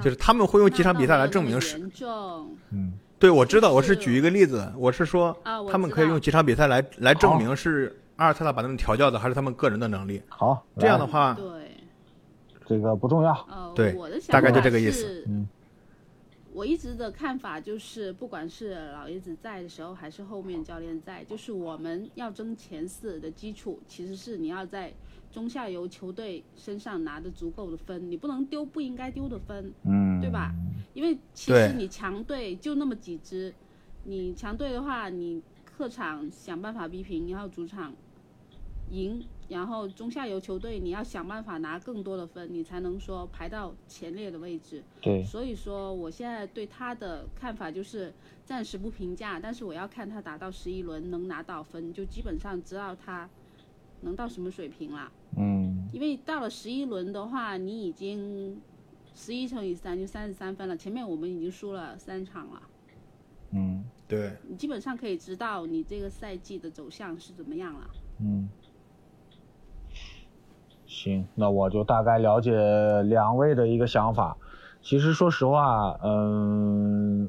Speaker 7: 就是他们会用几场比赛来证明是。
Speaker 8: 重。
Speaker 6: 嗯
Speaker 7: 对，我知道，我是
Speaker 8: 是
Speaker 7: 举一个例子，我是说他们可以用几场比赛来来证明是阿尔特塔把他们调教的，还是他们个人的能力。
Speaker 6: 好，
Speaker 7: 这样的话，
Speaker 8: 对，
Speaker 6: 这个不重要，
Speaker 8: 呃，
Speaker 7: 对
Speaker 8: 我的想
Speaker 7: 大概就
Speaker 8: 法
Speaker 7: 这个意思。
Speaker 8: 是
Speaker 6: 嗯。
Speaker 8: 我一直的看法就是，不管是老爷子在的时候，还是后面教练在，就是我们要争前四的基础，其实是你要在中下游球队身上拿的足够的分，你不能丢不应该丢的分，
Speaker 6: 嗯，
Speaker 8: 对吧？因为其实你强队就那么几支，你强队的话，你客场想办法逼平，然后主场赢，然后中下游球队你要想办法拿更多的分，你才能说排到前列的位置。
Speaker 6: 对，
Speaker 8: 所以说，我现在对他的看法就是暂时不评价，但是我要看他打到十一轮能拿到分，就基本上知道他能到什么水平了。
Speaker 6: 嗯
Speaker 8: 因为到了十一轮的话，你已经十一乘以三就三十三分了，前面我们已经输了三场了，
Speaker 6: 嗯
Speaker 7: 对，
Speaker 8: 你基本上可以知道你这个赛季的走向是怎么样了。
Speaker 6: 嗯，行，那我就大概了解两位的一个想法。其实说实话，嗯，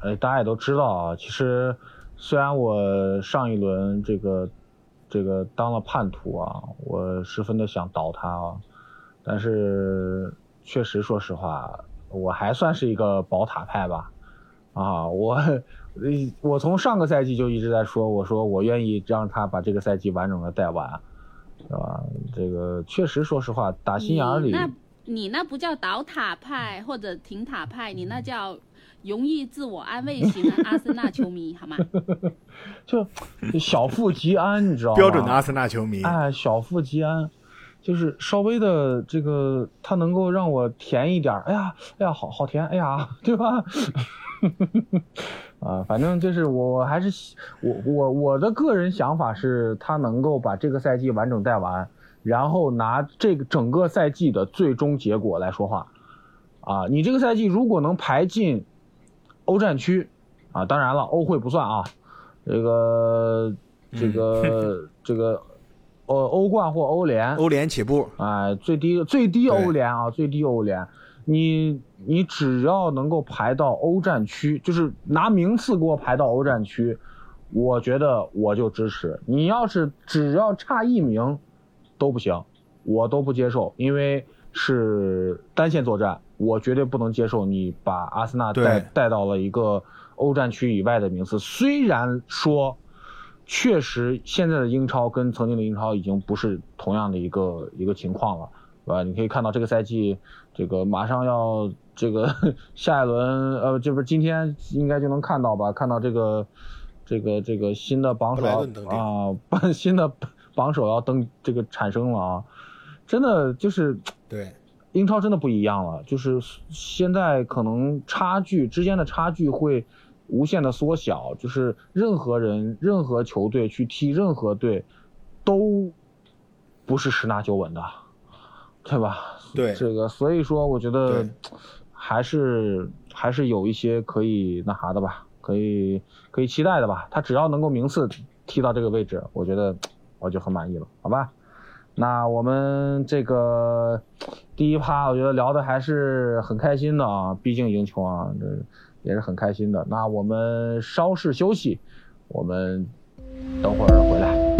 Speaker 6: 呃，大家也都知道啊，其实虽然我上一轮这个这个当了叛徒啊，我十分的想倒他啊，但是确实说实话，我还算是一个宝塔派吧。啊，我我从上个赛季就一直在说，我说我愿意让他把这个赛季完整的带完，是吧？这个确实，说实话，打心眼儿里
Speaker 8: 你，那你那不叫倒塔派或者停塔派，你那叫容易自我安慰型的阿森纳球迷，好吗？
Speaker 6: 就 就小富即安，你知道吗？
Speaker 7: 标准的阿森纳球迷。
Speaker 6: 哎，小富即安，就是稍微的这个，它能够让我甜一点。哎呀，哎呀，好好甜，哎呀，对吧？啊，反正就是我我还是喜我我我的个人想法是，他能够把这个赛季完整带完，然后拿这个整个赛季的最终结果来说话。啊，你这个赛季如果能排进欧战区，啊，当然了，欧会不算啊，这个这个、这个，呃，欧冠或欧联，
Speaker 7: 欧联起步，
Speaker 6: 哎，最低最低欧联啊，最低欧联，你你只要能够排到欧战区，就是拿名次给我排到欧战区，我觉得我就支持。你要是只要差一名都不行，我都不接受，因为是单线作战，我绝对不能接受你把阿森纳
Speaker 7: 对
Speaker 6: 带带到了一个欧战区以外的名次。虽然说，确实现在的英超跟曾经的英超已经不是同样的一个一个情况了，对吧？你可以看到这个赛季，这个马上要这个下一轮，呃，这不是今天应该就能看到吧？看到这个这个这个新的榜首啊，新的榜首要登这个产生了啊，真的就是
Speaker 7: 对，
Speaker 6: 英超真的不一样了，就是现在可能差距之间的差距会无限的缩小，就是任何人、任何球队去踢任何队，都不是十拿九稳的，对吧？
Speaker 7: 对
Speaker 6: 这个，所以说我觉得还是还是有一些可以那啥的吧，可以可以期待的吧。他只要能够名次踢到这个位置，我觉得我就很满意了，好吧？那我们这个第一趴，我觉得聊的还是很开心的啊，毕竟赢球啊，这也是很开心的。那我们稍事休息，我们等会儿回来。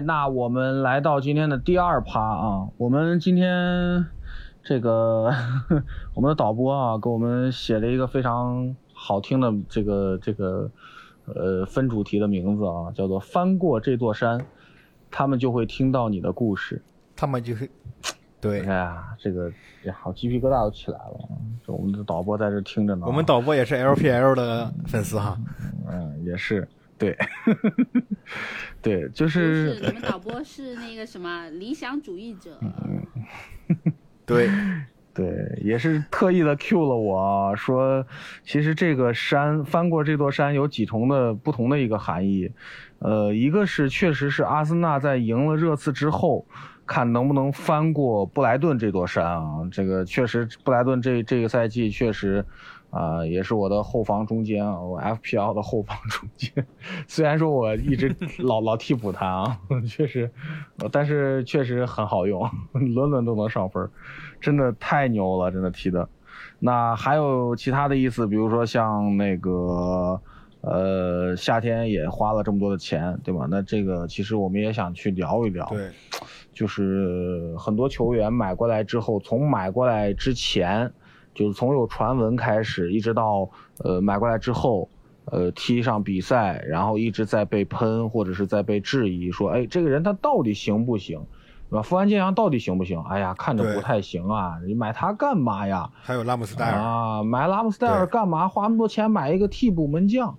Speaker 6: 那我们来到今天的第二趴啊，我们今天这个 我们的导播啊，给我们写了一个非常好听的这个这个呃分主题的名字啊，叫做“翻过这座山，他们就会听到你的故事”。
Speaker 7: 他们就是
Speaker 6: 哎
Speaker 7: 对，
Speaker 6: 呀，这个呀，好鸡皮疙瘩都起来了我们的导播在这听着呢啊。
Speaker 7: 我们导播也是 LPL 的粉丝哈。
Speaker 6: 嗯也是对，对，就是
Speaker 8: 是，你们导播是那个什么理想主义者，
Speaker 7: 对，
Speaker 6: 对，也是特意的 Q 了我说，其实这个山翻过这座山有几重的不同的一个含义，呃，一个是确实是阿森纳在赢了热刺之后，看能不能翻过布莱顿这座山啊，这个确实布莱顿这这个赛季确实。啊、也是我的后防中间啊，我 FPL 的后防中间。虽然说我一直老老替补他啊，确实，呃但是确实很好用，轮轮都能上分儿，真的太牛了，真的踢的。那还有其他的意思，比如说像那个，呃，夏天也花了这么多的钱，对吧？那这个其实我们也想去聊一聊。
Speaker 7: 对，
Speaker 6: 就是很多球员买过来之后，从买过来之前，就是从有传闻开始，一直到呃买过来之后，呃踢上比赛，然后一直在被喷或者是在被质疑，说哎这个人他到底行不行，对吧？富安健洋到底行不行？哎呀，看着不太行啊，你买他干嘛呀？
Speaker 7: 还有拉姆斯戴尔，
Speaker 6: 啊，买拉姆斯戴尔干嘛？花那么多钱买一个替补门将，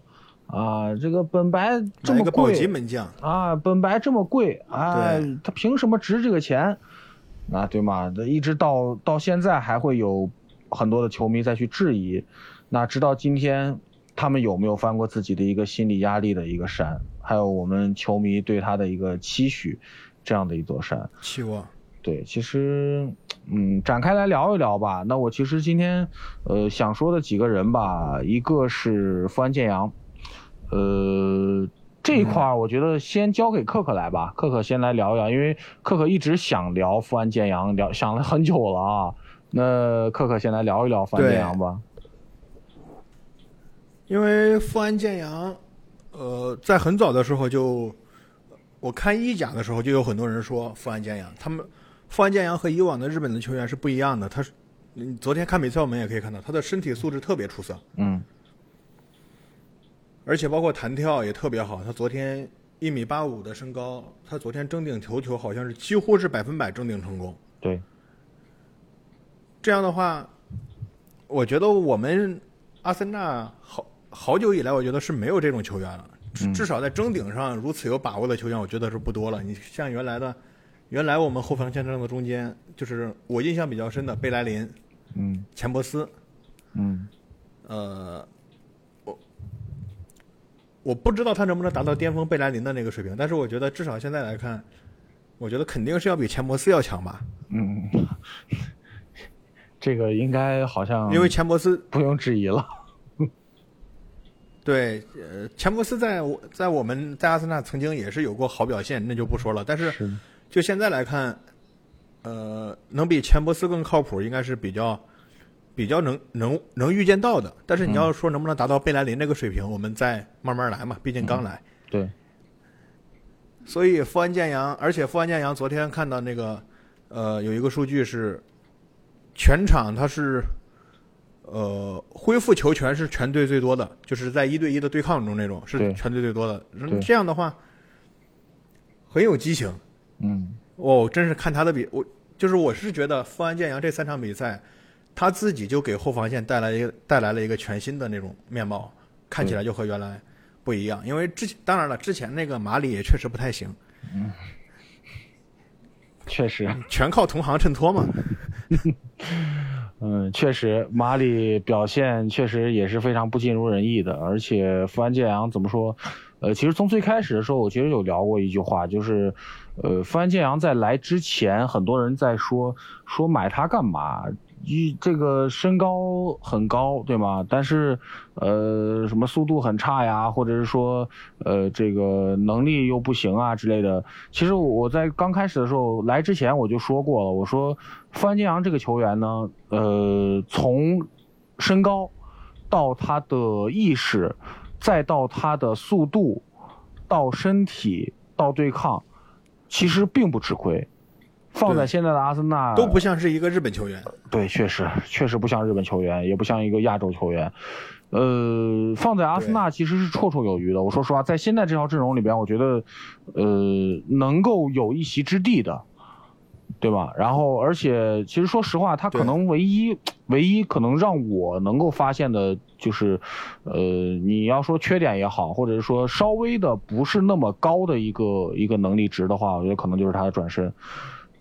Speaker 6: 啊，这个本白这么贵
Speaker 7: 门将，
Speaker 6: 啊，本白这么贵，
Speaker 7: 啊，
Speaker 6: 他凭什么值这个钱？啊，对吗？这一直到到现在还会有很多的球迷再去质疑，那直到今天，他们有没有翻过自己的一个心理压力的一个山？还有我们球迷对他的一个期许，这样的一座山。
Speaker 7: 期望。
Speaker 6: 对，其实，嗯，展开来聊一聊吧。那我其实今天，呃，想说的几个人吧，一个是富安健洋，呃，这一块儿我觉得先交给克克来吧，克克先来聊一聊，因为克克一直想聊富安健洋，聊想了很久了啊。那克克先来聊一聊富安健洋吧。
Speaker 7: 因为富安健洋，呃，在很早的时候就，我看意甲的时候就有很多人说富安健洋，他们富安健洋和以往的日本的球员是不一样的。他是，你昨天看比赛我们也可以看到，他的身体素质特别出色，
Speaker 6: 嗯
Speaker 7: 而且包括弹跳也特别好。他昨天一米八五的身高，他昨天争顶头球好像是几乎是百分百争顶成功。
Speaker 6: 对，
Speaker 7: 这样的话，我觉得我们阿森纳好好久以来，我觉得是没有这种球员了。至
Speaker 6: 嗯
Speaker 7: 至少在争顶上如此有把握的球员，我觉得是不多了。你像原来的，原来我们后防线上的中间，就是我印象比较深的贝莱林、
Speaker 6: 嗯
Speaker 7: 钱伯斯，
Speaker 6: 嗯
Speaker 7: 呃，我我不知道他能不能达到巅峰贝莱林的那个水平，但是我觉得至少现在来看，我觉得肯定是要比钱伯斯要强吧，
Speaker 6: 嗯，这个应该好像
Speaker 7: 因为钱伯斯
Speaker 6: 不用质疑了。
Speaker 7: 对，呃，钱伯斯在我在我们在阿森纳曾经也是有过好表现，那就不说了。但是就现在来看，呃，能比钱伯斯更靠谱，应该是比较比较能能能预见到的。但是你要说能不能达到贝莱林那个水平，我们再慢慢来嘛，毕竟刚来。
Speaker 6: 对，
Speaker 7: 所以富安建洋，而且富安建洋昨天看到那个，呃，有一个数据是，全场他是，呃，恢复球权是全队最多的，就是在一对一的对抗中那种是全队最多的。
Speaker 6: 对
Speaker 7: 这样的话，很有激情。
Speaker 6: 嗯
Speaker 7: 哦，真是看他的比我，就是我是觉得富安健洋这三场比赛，他自己就给后防线带来一个带来了一个全新的那种面貌，看起来就和原来不一样。因为之前当然了，之前那个马里也确实不太行，
Speaker 6: 确实，
Speaker 7: 全靠同行衬托嘛。
Speaker 6: 嗯，确实，马里表现确实也是非常不尽如人意的，而且富安健洋怎么说？呃，其实从最开始的时候，我其实有聊过一句话，就是，呃，富安健洋在来之前，很多人在说说买他干嘛？一这个身高很高，对吗？但是，呃，什么速度很差呀，或者是说，呃，这个能力又不行啊之类的。其实我在刚开始的时候来之前我就说过了，我说范建阳这个球员呢，呃，从身高到他的意识，再到他的速度，到身体，到对抗，其实并不吃亏。放在现在的阿森纳
Speaker 7: 都不像是一个日本球员。
Speaker 6: 对，确实确实不像日本球员，也不像一个亚洲球员。呃，放在阿森纳其实是绰绰有余的。我说实话，在现在这套阵容里边，我觉得，呃，能够有一席之地的，对吧？然后，而且其实说实话，他可能唯一唯一可能让我能够发现的就是，呃，你要说缺点也好，或者是说稍微的不是那么高的一个一个能力值的话，我觉得可能就是他的转身。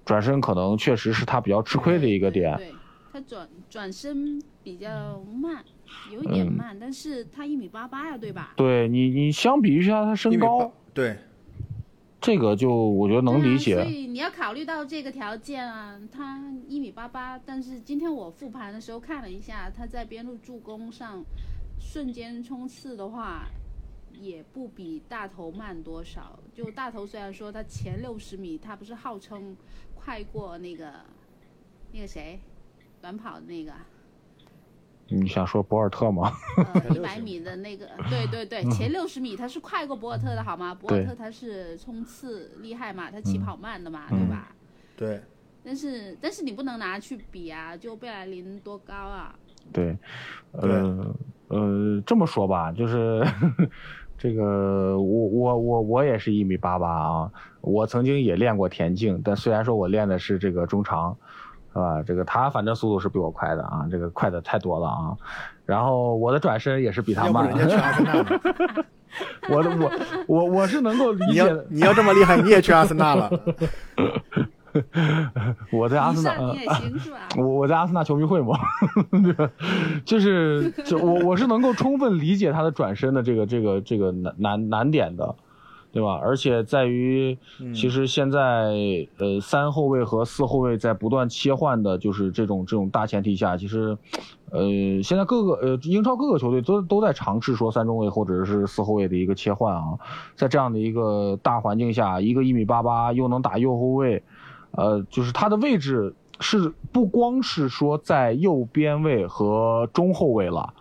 Speaker 6: 转身可能确实是他比较吃亏的一个点。
Speaker 8: 对他转转身比较慢，有一点
Speaker 6: 嗯
Speaker 8: 慢，但是他一米八八呀，对吧？
Speaker 6: 对你，你相比一下他身高，
Speaker 7: 对，
Speaker 6: 这个就我觉得能理解。
Speaker 8: 所以你要考虑到这个条件啊，他一米八八，但是今天我复盘的时候看了一下，他在边路助攻上瞬间冲刺的话，也不比大头慢多少。就大头虽然说他前六十米他不是号称快过那个那个谁短跑的那个。
Speaker 6: 你想说博尔特吗？
Speaker 8: 呃 一百米的那个，对对对，前六十米他是快过博尔特的好吗？博尔特他是冲刺厉害嘛，他起跑慢的嘛，
Speaker 6: 嗯。
Speaker 8: 对吧？
Speaker 7: 对，
Speaker 8: 但是但是你不能拿去比啊，就贝莱林多高啊？
Speaker 6: 对，呃呃，这么说吧，就是 这个我我我我也是一米八八啊，我曾经也练过田径，但虽然说我练的是这个中长。是吧？这个他反正速度是比我快的啊，这个快的太多了啊。然后我的转身也是比他慢。
Speaker 7: 要不人家去阿森纳呢？
Speaker 6: 我的我我我是能够理
Speaker 7: 你
Speaker 6: 解
Speaker 7: 要你要这么厉害，你也去阿森纳了。
Speaker 6: 我在阿森纳，
Speaker 8: 你也行是吧？
Speaker 6: 我我在阿森纳球迷会嘛？就是就我我是能够充分理解他的转身的这个这个这个难难难点的，对吧？而且在于，其实现在呃三后卫和四后卫在不断切换的，就是这种这种大前提下，其实，呃现在各个呃英超各个球队都都在尝试说三中卫或者是四后卫的一个切换啊，在这样的一个大环境下，一个一米八八又能打右后卫。呃，就是他的位置是不光是说在右边位和中后卫了，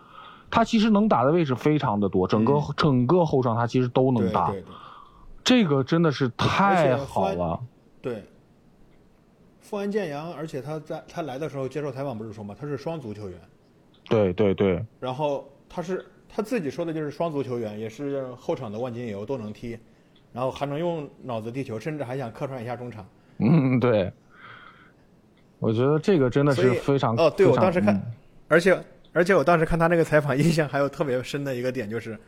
Speaker 6: 他其实能打的位置非常的多，整个、整个后场他其实都能打，
Speaker 7: 对对对
Speaker 6: 这个真的是太好了。
Speaker 7: 对，富安健洋，而且他在他来的时候接受采访不是说嘛，他是双足球员，
Speaker 6: 对对对
Speaker 7: 然后他是他自己说的就是双足球员，也是后场的万金油都能踢，然后还能用脑子踢球，甚至还想客串一下中场。
Speaker 6: 嗯，对，我觉得这个真的是非常
Speaker 7: 哦，对我当时看
Speaker 6: 嗯，
Speaker 7: 而且而且我当时看他那个采访，印象还有特别深的一个点就是，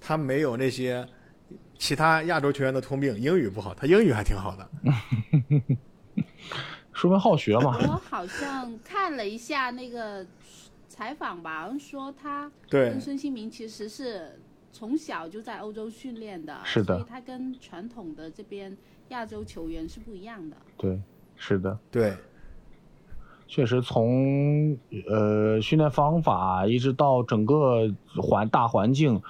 Speaker 7: 他没有那些其他亚洲球员的通病，英语不好，他英语还挺好的。
Speaker 6: 说明好学嘛。
Speaker 8: 我好像看了一下那个采访吧，好像说他
Speaker 7: 对
Speaker 8: 跟孙兴民其实是从小就在欧洲训练的，
Speaker 6: 是的
Speaker 8: 所以他跟传统的这边亚洲球员是不一样的。
Speaker 6: 对，是的，
Speaker 7: 对，
Speaker 6: 确实从呃训练方法一直到整个环大环境，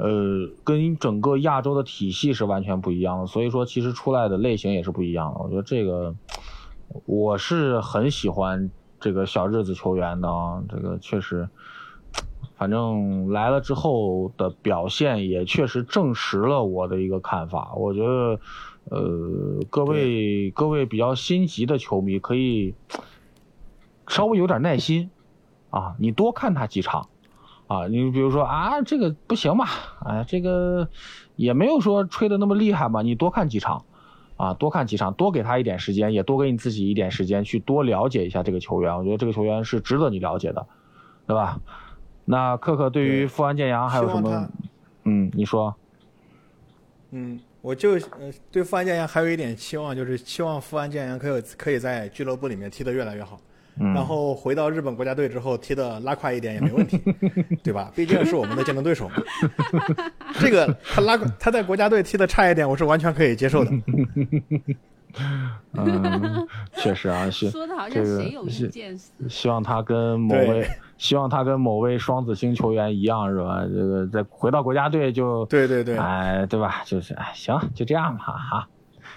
Speaker 6: 呃，跟整个亚洲的体系是完全不一样的。所以说，其实出来的类型也是不一样的。我觉得这个我是很喜欢这个小日子球员的啊，这个确实。反正来了之后的表现也确实证实了我的一个看法。我觉得，呃，各位各位比较心急的球迷可以稍微有点耐心啊，你多看他几场啊。你比如说啊，这个不行吧？哎，这个也没有说吹的那么厉害吧？你多看几场啊，多看几场，多给他一点时间，也多给你自己一点时间去多了解一下这个球员。我觉得这个球员是值得你了解的，对吧？那克克对于富安健阳还有什么？嗯，你说。
Speaker 7: 嗯，我就呃对富安健阳还有一点期望，就是期望富安健阳可以可以在俱乐部里面踢得越来越好。
Speaker 6: 嗯
Speaker 7: 然后回到日本国家队之后，踢的拉胯一点也没问题，对吧？毕竟是我们的竞争对手嘛。这个他拉他在国家队踢的差一点，我是完全可以接受的。
Speaker 6: 嗯，确实啊，是
Speaker 8: 说的好
Speaker 6: 这个
Speaker 8: 像谁有
Speaker 6: 是
Speaker 8: 意见似的。
Speaker 6: 希望他跟某位，希望他跟某位双子星球员一样，是吧？这个再回到国家队就，
Speaker 7: 对对对，
Speaker 6: 哎，对吧？就是哎，行，就这样吧，哈，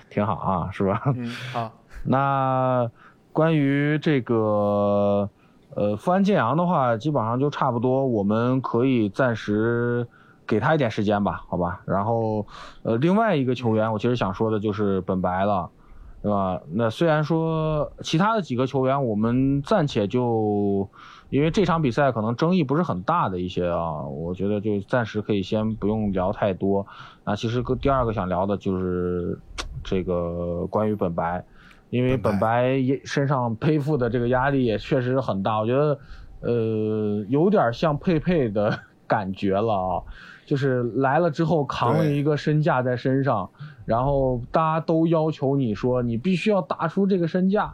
Speaker 6: 挺好啊，是吧？
Speaker 7: 嗯，好，
Speaker 6: 那关于这个呃富安健洋的话，基本上就差不多，我们可以暂时给他一点时间吧，好吧？然后呃另外一个球员，我其实想说的就是本白了。对吧？那虽然说其他的几个球员，我们暂且就，因为这场比赛可能争议不是很大的一些啊，我觉得就暂时可以先不用聊太多。那其实第二个想聊的就是这个关于本白，因为
Speaker 7: 本
Speaker 6: 本白也身上背负的这个压力也确实很大，我觉得呃有点像佩佩的 感觉了啊。就是来了之后扛了一个身价在身上，然后大家都要求你说你必须要打出这个身价，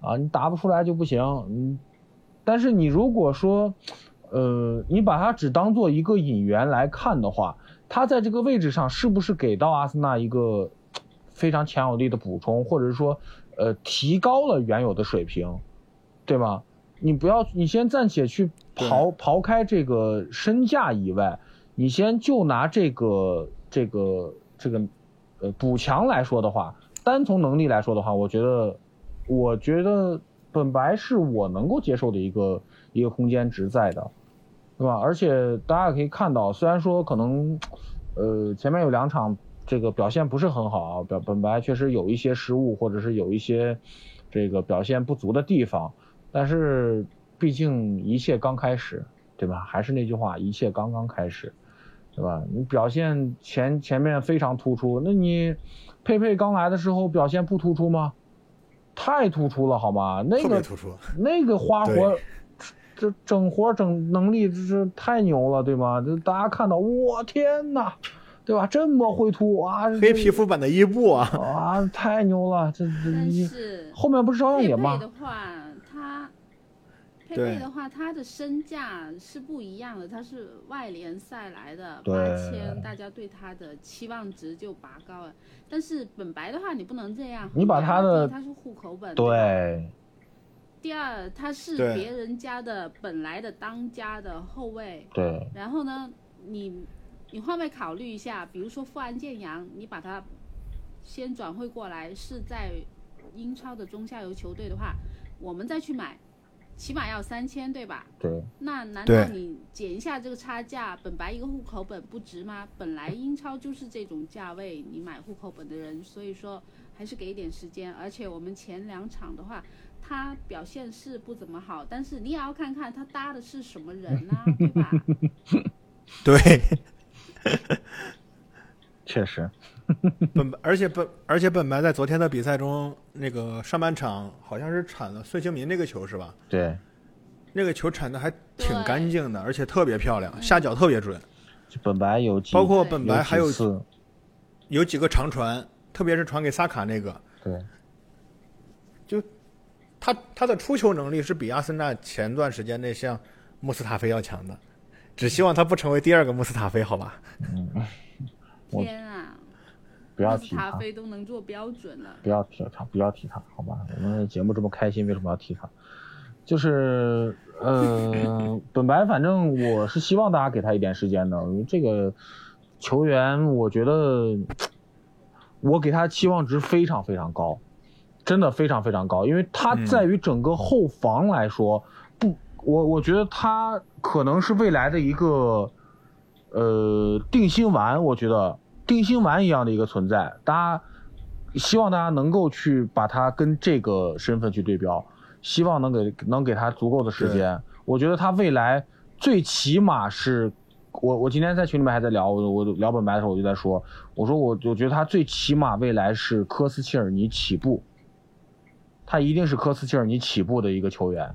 Speaker 6: 啊，你打不出来就不行。嗯，但是你如果说，呃，你把它只当做一个引援来看的话，他在这个位置上是不是给到阿森纳一个非常强有力的补充，或者是说，呃，提高了原有的水平，对吗？你不要，你先暂且去刨刨开这个身价以外。你先就拿这个这个这个，呃，补强来说的话，单从能力来说的话，我觉得，我觉得本白是我能够接受的一个一个空间值在的，对吧？而且大家也可以看到，虽然说可能，呃，前面有两场这个表现不是很好，表本白确实有一些失误，或者是有一些这个表现不足的地方，但是毕竟一切刚开始，对吧？还是那句话，一切刚刚开始。对吧？你表现前前面非常突出，那你佩佩刚来的时候表现不突出吗？太突出了好吗？那个
Speaker 7: 突出，
Speaker 6: 那个花活，这整活整能力这是太牛了，对吗？这大家看到，我天哪，对吧？这么会突啊！
Speaker 7: 黑皮肤版的伊布啊，
Speaker 6: 啊，太牛了！这这
Speaker 8: 但是
Speaker 6: 后面不是照样
Speaker 8: 佩佩
Speaker 6: 也吗？
Speaker 8: 的话，他佩
Speaker 7: 对
Speaker 8: 佩的话，他的身价是不一样的，他是外联赛来的，八千，大家对他的期望值就拔高了。但是本白的话，你不能这样，
Speaker 6: 你把他的
Speaker 8: 他是户口本，吧
Speaker 6: 对，
Speaker 8: 第二他是别人家的本来的当家的后卫，
Speaker 6: 对，
Speaker 8: 然后呢，你你换位考虑一下，比如说富安建阳，你把他先转会过来，是在英超的中下游球队的话，我们再去买，起码要三千，对吧？
Speaker 6: 对，
Speaker 8: 那难道你减一下这个差价，本白一个户口本不值吗？本来英超就是这种价位，你买户口本的人，所以说还是给一点时间。而且我们前两场的话，他表现是不怎么好，但是你也要看看他搭的是什么人呐、对吧？
Speaker 7: 对，
Speaker 6: 确实，
Speaker 7: 本而且本而且本白在昨天的比赛中，那个上半场好像是铲了孙兴民那个球是吧？
Speaker 6: 对，
Speaker 7: 那个球铲的还挺干净的，而且特别漂亮，下脚特别准，
Speaker 6: 本白有
Speaker 7: 包括本白还有
Speaker 6: 几
Speaker 7: 有几个长传，特别是传给萨卡那个，
Speaker 6: 对，就
Speaker 7: 他他的出球能力是比阿森纳前段时间那像穆斯塔菲要强的，只希望他不成为第二个穆斯塔菲，好吧？
Speaker 6: 嗯
Speaker 8: 天啊，
Speaker 6: 不要
Speaker 8: 穆斯
Speaker 6: 提他，
Speaker 8: 塔菲都能做标准了。
Speaker 6: 不要提他，不要提他，好吧？我们节目这么开心，为什么要提他？就是呃，本白，反正我是希望大家给他一点时间的。因为这个球员，我觉得我给他期望值非常非常高，真的非常非常高，因为他在于整个后防来说，不，我我觉得他可能是未来的一个呃定心丸，我觉得定心丸一样的一个存在，大家希望大家能够去把他跟这个身份去对标，希望能给能给他足够的时间。我觉得他未来最起码是，我我今天在群里面还在聊，我我聊本白的时候我就在说，我说我我觉得他最起码未来是科斯切尔尼起步，他一定是科斯切尔尼起步的一个球员，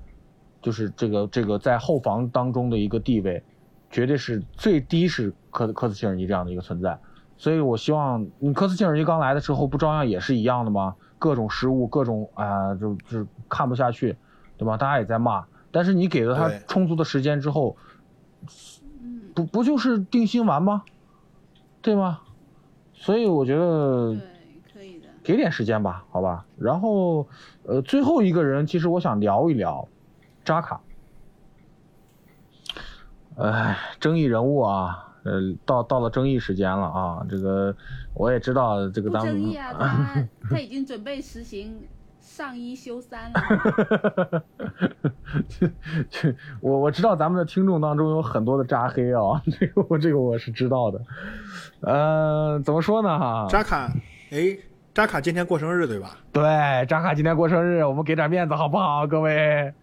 Speaker 6: 就是这个这个在后防当中的一个地位，绝对是最低是科科斯切尔尼这样的一个存在。所以我希望你科斯切尔尼刚来的时候不照样也是一样的吗？各种失误，各种啊、就就看不下去，对吧？大家也在骂，但是你给了他充足的时间之后，
Speaker 8: 嗯，
Speaker 6: 不不就是定心丸吗？对吗？所以我觉得
Speaker 8: 对，可以的。
Speaker 6: 给点时间吧，好吧。然后，呃，最后一个人，其实我想聊一聊扎卡。哎，争议人物啊，呃，到到了争议时间了啊。这个我也知道，这个
Speaker 8: 不
Speaker 6: 咱们
Speaker 8: 争议啊，他他已经准备实行上一休三了。
Speaker 6: 我我知道咱们的听众当中有很多的扎黑啊，这个我这个我是知道的。呃，怎么说呢哈？
Speaker 7: 扎卡，哎，扎卡今天过生日对吧？
Speaker 6: 对，扎卡今天过生日，我们给点面子好不好，各位？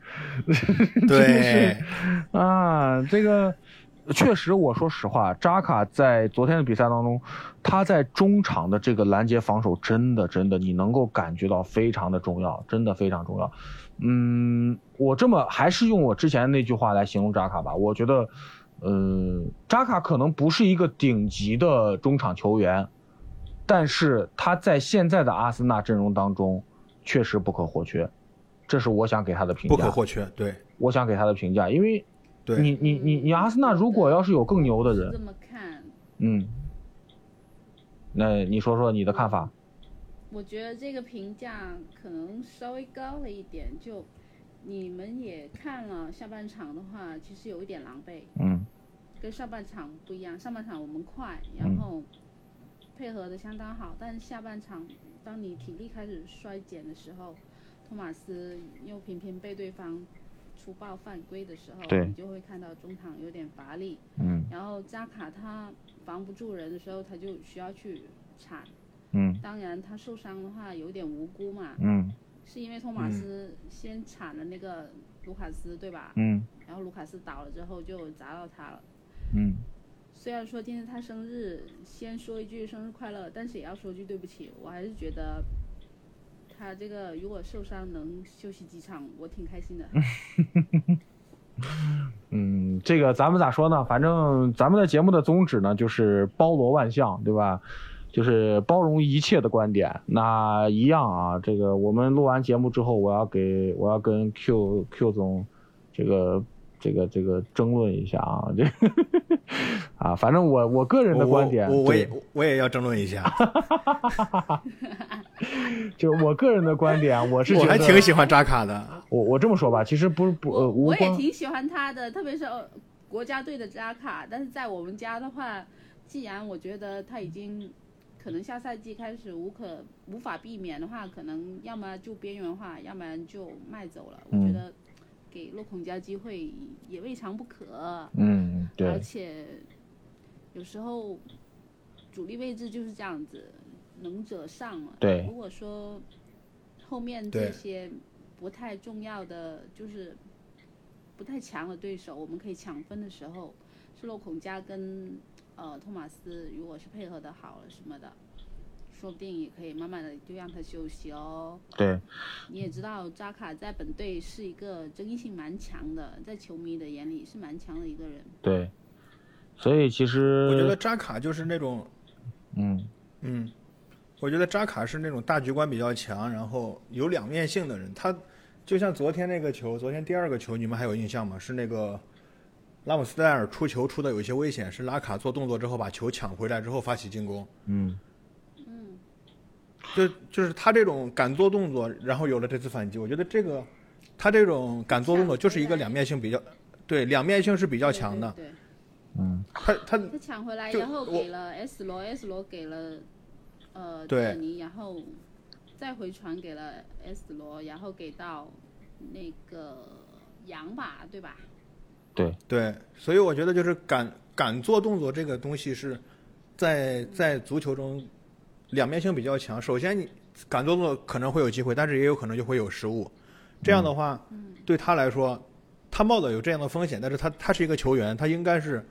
Speaker 7: 对，
Speaker 6: 啊，这个确实，我说实话，扎卡在昨天的比赛当中，他在中场的这个拦截防守，真的真的，你能够感觉到非常的重要，真的非常重要。嗯，我这么还是用我之前那句话来形容扎卡吧，我觉得，呃，扎卡可能不是一个顶级的中场球员，但是他在现在的阿森纳阵容当中确实不可或缺，这是我想给他的评价。
Speaker 7: 不可或缺。对，
Speaker 6: 我想给他的评价，因为
Speaker 7: 对
Speaker 6: 你你你你阿森纳如果要是有更牛的人
Speaker 8: 是这，么看，
Speaker 6: 嗯，那你说说你的看法？
Speaker 8: 我觉得这个评价可能稍微高了一点。就你们也看了下半场的话，其实有一点狼狈，
Speaker 6: 嗯
Speaker 8: 跟上半场不一样。上半场我们快，
Speaker 6: 嗯
Speaker 8: 然后配合的相当好，但是下半场当你体力开始衰减的时候，托马斯又频频被对方出暴犯规的时候，
Speaker 6: 对
Speaker 8: 你就会看到中场有点乏力。
Speaker 6: 嗯
Speaker 8: 然后扎卡他防不住人的时候，他就需要去铲。
Speaker 6: 嗯
Speaker 8: 当然，他受伤的话有点无辜嘛，
Speaker 6: 嗯
Speaker 8: 是因为托马斯先铲了那个卢卡斯，对吧？
Speaker 6: 嗯
Speaker 8: 然后卢卡斯倒了之后就砸到他了。
Speaker 6: 嗯
Speaker 8: 虽然说今天他生日，先说一句生日快乐，但是也要说句对不起。我还是觉得他这个如果受伤能休息几场，我挺开心的。
Speaker 6: 嗯，这个咱们咋说呢？反正咱们的节目的宗旨呢，就是包罗万象，对吧？就是包容一切的观点。那一样啊，这个我们录完节目之后，我要给我要跟 Q Q 总这个这个这个争论一下啊，这啊，反正我我个人的观点，
Speaker 7: 我我也我也要争论一下，
Speaker 6: 就我个人的观点，我是觉
Speaker 7: 我
Speaker 6: 得
Speaker 7: 还挺喜欢扎卡的。
Speaker 6: 我我这么说吧，其实不是不呃
Speaker 8: 我也挺喜欢他的，特别是呃国家队的扎卡。但是在我们家的话，既然我觉得他已经可能下赛季开始无可无法避免的话，可能要么就边缘化，要不然就卖走了。我
Speaker 6: 嗯
Speaker 8: 觉得给洛孔加机会也未尝不可。
Speaker 6: 嗯对而
Speaker 8: 且有时候主力位置就是这样子，能者上嘛。
Speaker 6: 对
Speaker 8: 如果说后面这些不太重要的，就是不太强的对手，我们可以抢分的时候，是洛孔加跟呃托马斯，如果是配合的好了什么的，说不定也可以慢慢的就让他休息哦。
Speaker 6: 对，
Speaker 8: 你也知道扎卡在本队是一个争议性蛮强的，在球迷的眼里是蛮强的一个人。
Speaker 6: 对，所以其实
Speaker 7: 我觉得扎卡就是那种，
Speaker 6: 嗯
Speaker 7: 嗯，我觉得扎卡是那种大局观比较强，然后有两面性的人。他就像昨天那个球，昨天第二个球，你们还有印象吗？是那个拉姆斯戴尔出球出的有一些危险，是拉卡做动作之后把球抢回来之后发起进攻。
Speaker 6: 嗯
Speaker 8: 嗯，
Speaker 7: 就就是他这种敢做动作，然后有了这次反击，我觉得这个他这种敢做动作就是一个两面性比较，对两面性是比较强的。
Speaker 8: 对对对
Speaker 6: 嗯
Speaker 7: 他他
Speaker 8: 他抢回来，
Speaker 7: 就
Speaker 8: 然后给了 S 罗，S 罗给了呃
Speaker 7: 对
Speaker 8: 特尼，然后再回传给了 S 罗，然后给到那个杨吧，对吧？
Speaker 6: 对
Speaker 7: 对，所以我觉得就是敢敢做动作这个东西是在在足球中两面性比较强。首先你敢做动作可能会有机会，但是也有可能就会有失误。这样的话，对他来说，他冒的有这样的风险，但是他他是一个球员，他应该是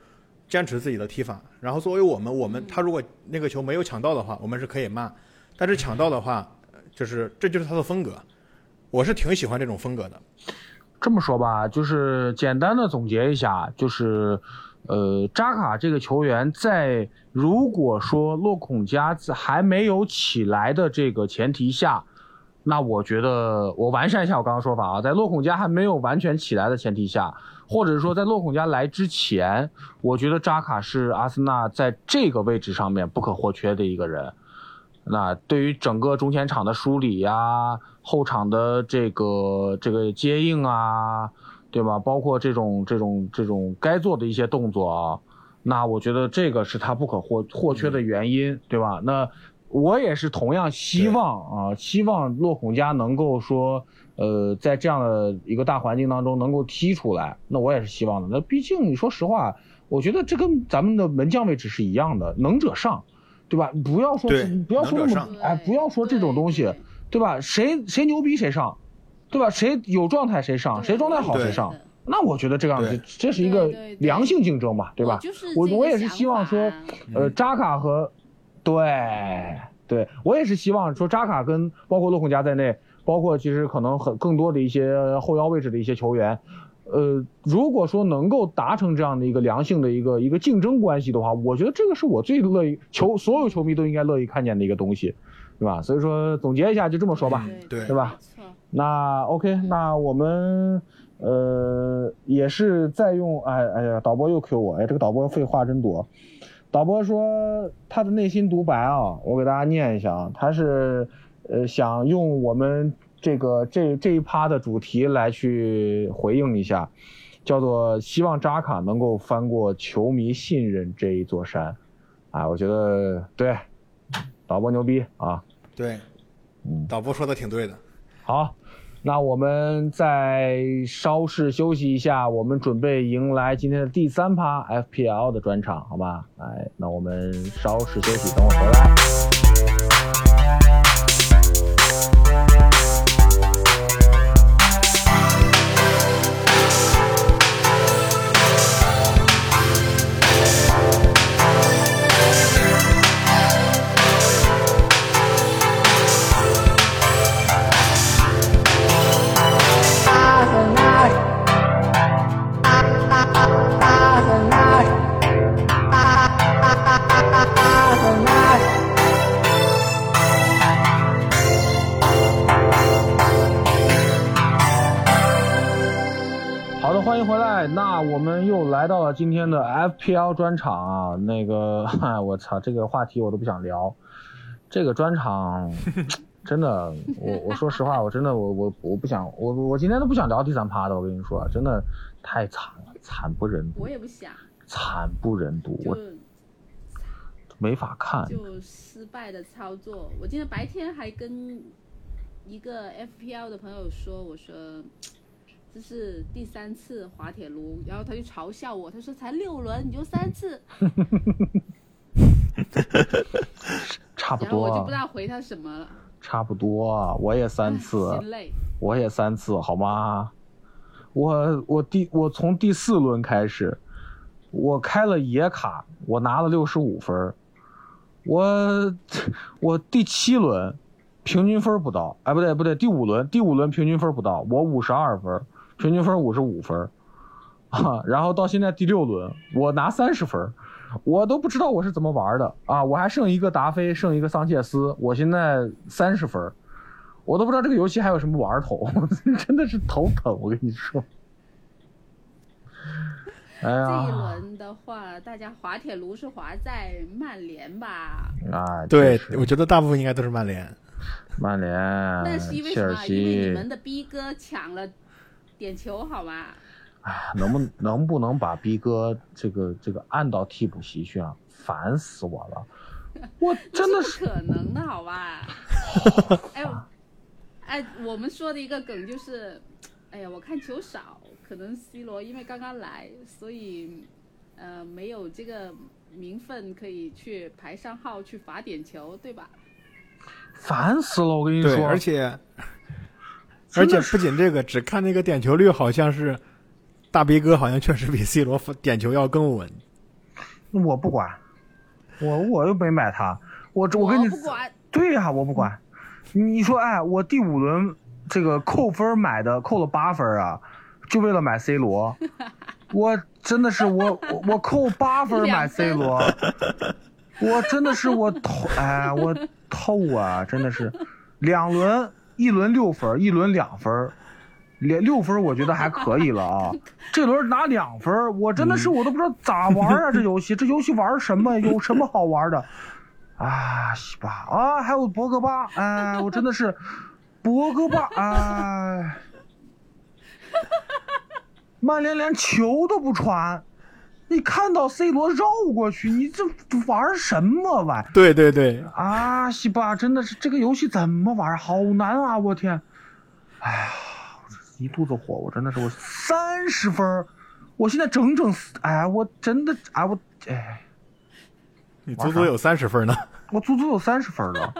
Speaker 7: 坚持自己的踢法。然后作为我们，我们他如果那个球没有抢到的话，我们是可以骂；但是抢到的话，就是这就是他的风格。我是挺喜欢这种风格的。
Speaker 6: 这么说吧，就是简单的总结一下，就是，呃，扎卡这个球员在如果说洛孔加在还没有起来的这个前提下，那我觉得我完善一下我刚刚说法啊，在洛孔加还没有完全起来的前提下，或者说在洛孔加来之前，我觉得扎卡是阿森纳在这个位置上面不可或缺的一个人。那对于整个中前场的梳理呀、后场的这个这个接应啊，对吧？包括这种这种这种该做的一些动作啊，那我觉得这个是他不可或或缺的原因，对吧？那我也是同样希望啊，希望洛孔加能够说，呃，在这样的一个大环境当中能够踢出来，那我也是希望的。那毕竟你说实话，我觉得这跟咱们的门将位置是一样的，能者上。对吧？不要说
Speaker 7: 对
Speaker 6: 不要说哎，不要说这种东西，
Speaker 8: 对
Speaker 6: 对吧？谁谁牛逼谁上，对吧？谁有状态谁上，谁状态好谁上。那我觉得这样子，这是一个良性竞争嘛，对吧
Speaker 8: 我？
Speaker 6: 我我也是希望说，呃，扎卡和对对，我也是希望说扎卡跟包括洛孔加在内，包括其实可能很更多的一些后腰位置的一些球员，呃，如果说能够达成这样的一个良性的一个一个竞争关系的话，我觉得这个是我最乐意球所有球迷都应该乐意看见的一个东西，对吧？所以说总结一下就这么说吧。
Speaker 7: 对
Speaker 6: 对吧那 OK，那我们呃也是在用，哎哎呀，导播又 Q 我，哎，这个导播废话真多。导播说他的内心独白啊，我给大家念一下啊，他是呃想用我们这个这这一趴的主题来去回应一下，叫做希望扎卡能够翻过球迷信任这一座山。啊，我觉得对，导播牛逼啊。
Speaker 7: 对，
Speaker 6: 嗯
Speaker 7: 导播说的挺对的。
Speaker 6: 好，那我们再稍事休息一下，我们准备迎来今天的第三趴 FPL 的专场，好吧？哎，那我们稍事休息，等我回来。FPL 专场啊，那个，我操，这个话题我都不想聊。这个专场 真的，我我说实话，我真的我我我不想，我我今天都不想聊第三趴的。我跟你说，真的太惨了，惨不忍睹
Speaker 8: 我，也不想，
Speaker 6: 惨不忍睹，
Speaker 8: 就
Speaker 6: 我没法看。
Speaker 8: 就失败的操作。我今天白天还跟一个 FPL 的朋友说，我说这是第三次滑铁卢，然后他就嘲笑我，他说才六轮你就三次，
Speaker 6: 差不
Speaker 8: 然后我就不知，道回他什么了。
Speaker 6: 差不多，我也三次。
Speaker 8: 心累。
Speaker 6: 我也三次，好吗？我我第我从第四轮开始，我开了野卡，我拿了六十五分儿我我第七轮平均分不到，哎不对不对，第五轮第五轮平均分不到，我五十二分，平均分五十五分，啊，然后到现在第六轮我拿三十分，我都不知道我是怎么玩的啊，我还剩一个达菲，剩一个桑切斯，我现在三十分，我都不知道这个游戏还有什么玩头，真的是头疼，我跟你说。哎呀，
Speaker 8: 这一轮的话，大家滑铁卢是滑在曼联吧？
Speaker 6: 啊，
Speaker 7: 对我觉得大部分应该都是曼联。
Speaker 6: 曼联、
Speaker 8: 那是因为什么？
Speaker 6: 切尔
Speaker 8: 因为你，们的逼哥抢了点球，好吗？
Speaker 6: 哎，能不 能不能把逼哥这个这个按到替补席去啊？烦死我了！我真的是
Speaker 8: 不可能的，好吧？哎呦，哎，我们说的一个梗就是，哎呀，我看球少，可能 C 罗因为刚刚来，所以呃没有这个名分可以去排上号去罚点球，对吧？
Speaker 6: 烦死了！我跟你，说，
Speaker 7: 而且而且不仅这个，只看那个点球率，好像是大逼哥好像确实比 C 罗点球要更稳。
Speaker 6: 我不管，我我又没买他，我这我跟你
Speaker 8: 不管，
Speaker 6: 对呀、我不管。你说，哎，我第五轮这个扣分买的，扣了八分啊，就为了买 C 罗，我真的是我我我扣八分买 C 罗，我真的是我透哎我透啊，真的是两轮一轮六分，一轮两分。连六分我觉得还可以了啊，这轮拿两分，我真的是我都不知道咋玩啊！这游戏，这游戏玩什么？有什么好玩的？啊，西巴啊，还有博格巴，哎，我真的是博格巴，哎，曼联连球都不传，你看到 C 罗绕过去，你这玩什么玩？
Speaker 7: 对对对，
Speaker 6: 啊，西巴，真的是这个游戏怎么玩？好难啊！我天，哎呀，我这一肚子火，我真的是我三十分，我现在整整，哎，我真的，哎，我，哎，
Speaker 7: 你足足有三十分呢。
Speaker 6: 我足足有三十分儿了。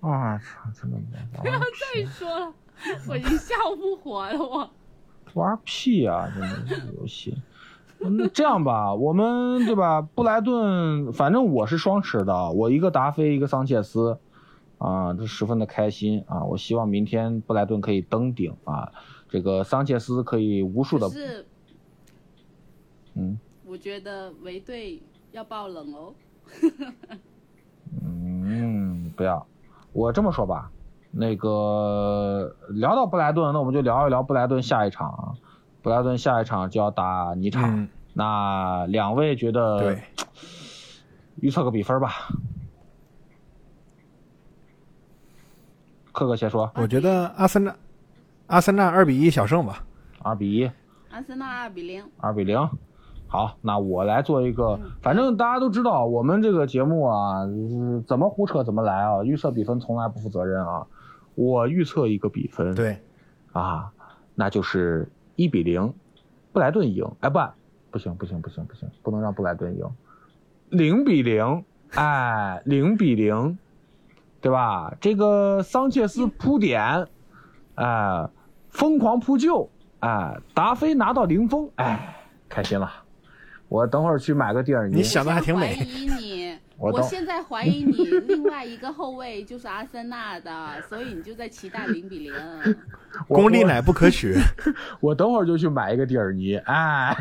Speaker 6: 啊，操，真的
Speaker 8: 不要再说了，我已经笑不活了，我。
Speaker 6: 玩屁啊、真的这个游戏。嗯，这样吧，我们对吧？布莱顿，反正我是双持的，我一个达菲，一个桑切斯，啊，这十分的开心啊！我希望明天布莱顿可以登顶啊，这个桑切斯可以无数的，
Speaker 8: 是
Speaker 6: 嗯
Speaker 8: 我觉得维队要爆冷哦。
Speaker 6: 嗯，不要，我这么说吧，那个聊到布莱顿，那我们就聊一聊布莱顿下一场啊，布莱顿下一场就要打尼场，
Speaker 7: 嗯，
Speaker 6: 那两位觉得，预测个比分吧。克克先说，
Speaker 7: 我觉得阿森纳，阿森纳二比一小胜吧。
Speaker 6: 二比一，
Speaker 8: 阿森纳二比零，
Speaker 6: 二比零。好，那我来做一个
Speaker 8: 嗯，
Speaker 6: 反正大家都知道，我们这个节目啊，嗯怎么胡扯怎么来啊，预测比分从来不负责任啊。我预测一个比分，
Speaker 7: 对，
Speaker 6: 啊，那就是一比零，布莱顿赢。哎不，不行不行不行不行，不能让布莱顿赢，零比零，哎，零比零，对吧？这个桑切斯扑点，哎，疯狂扑救，哎，达菲拿到零封，哎，开心了。我等会儿去买个蒂尔尼。
Speaker 7: 你想的还挺
Speaker 8: 怀
Speaker 7: 美。
Speaker 8: 疑你，
Speaker 6: 我
Speaker 8: 我现在怀疑你 另外一个后卫就是阿森纳的，所以你就在期待零比零。
Speaker 7: 功利乃不可取。
Speaker 6: 我等会儿就去买一个蒂尔尼，哎，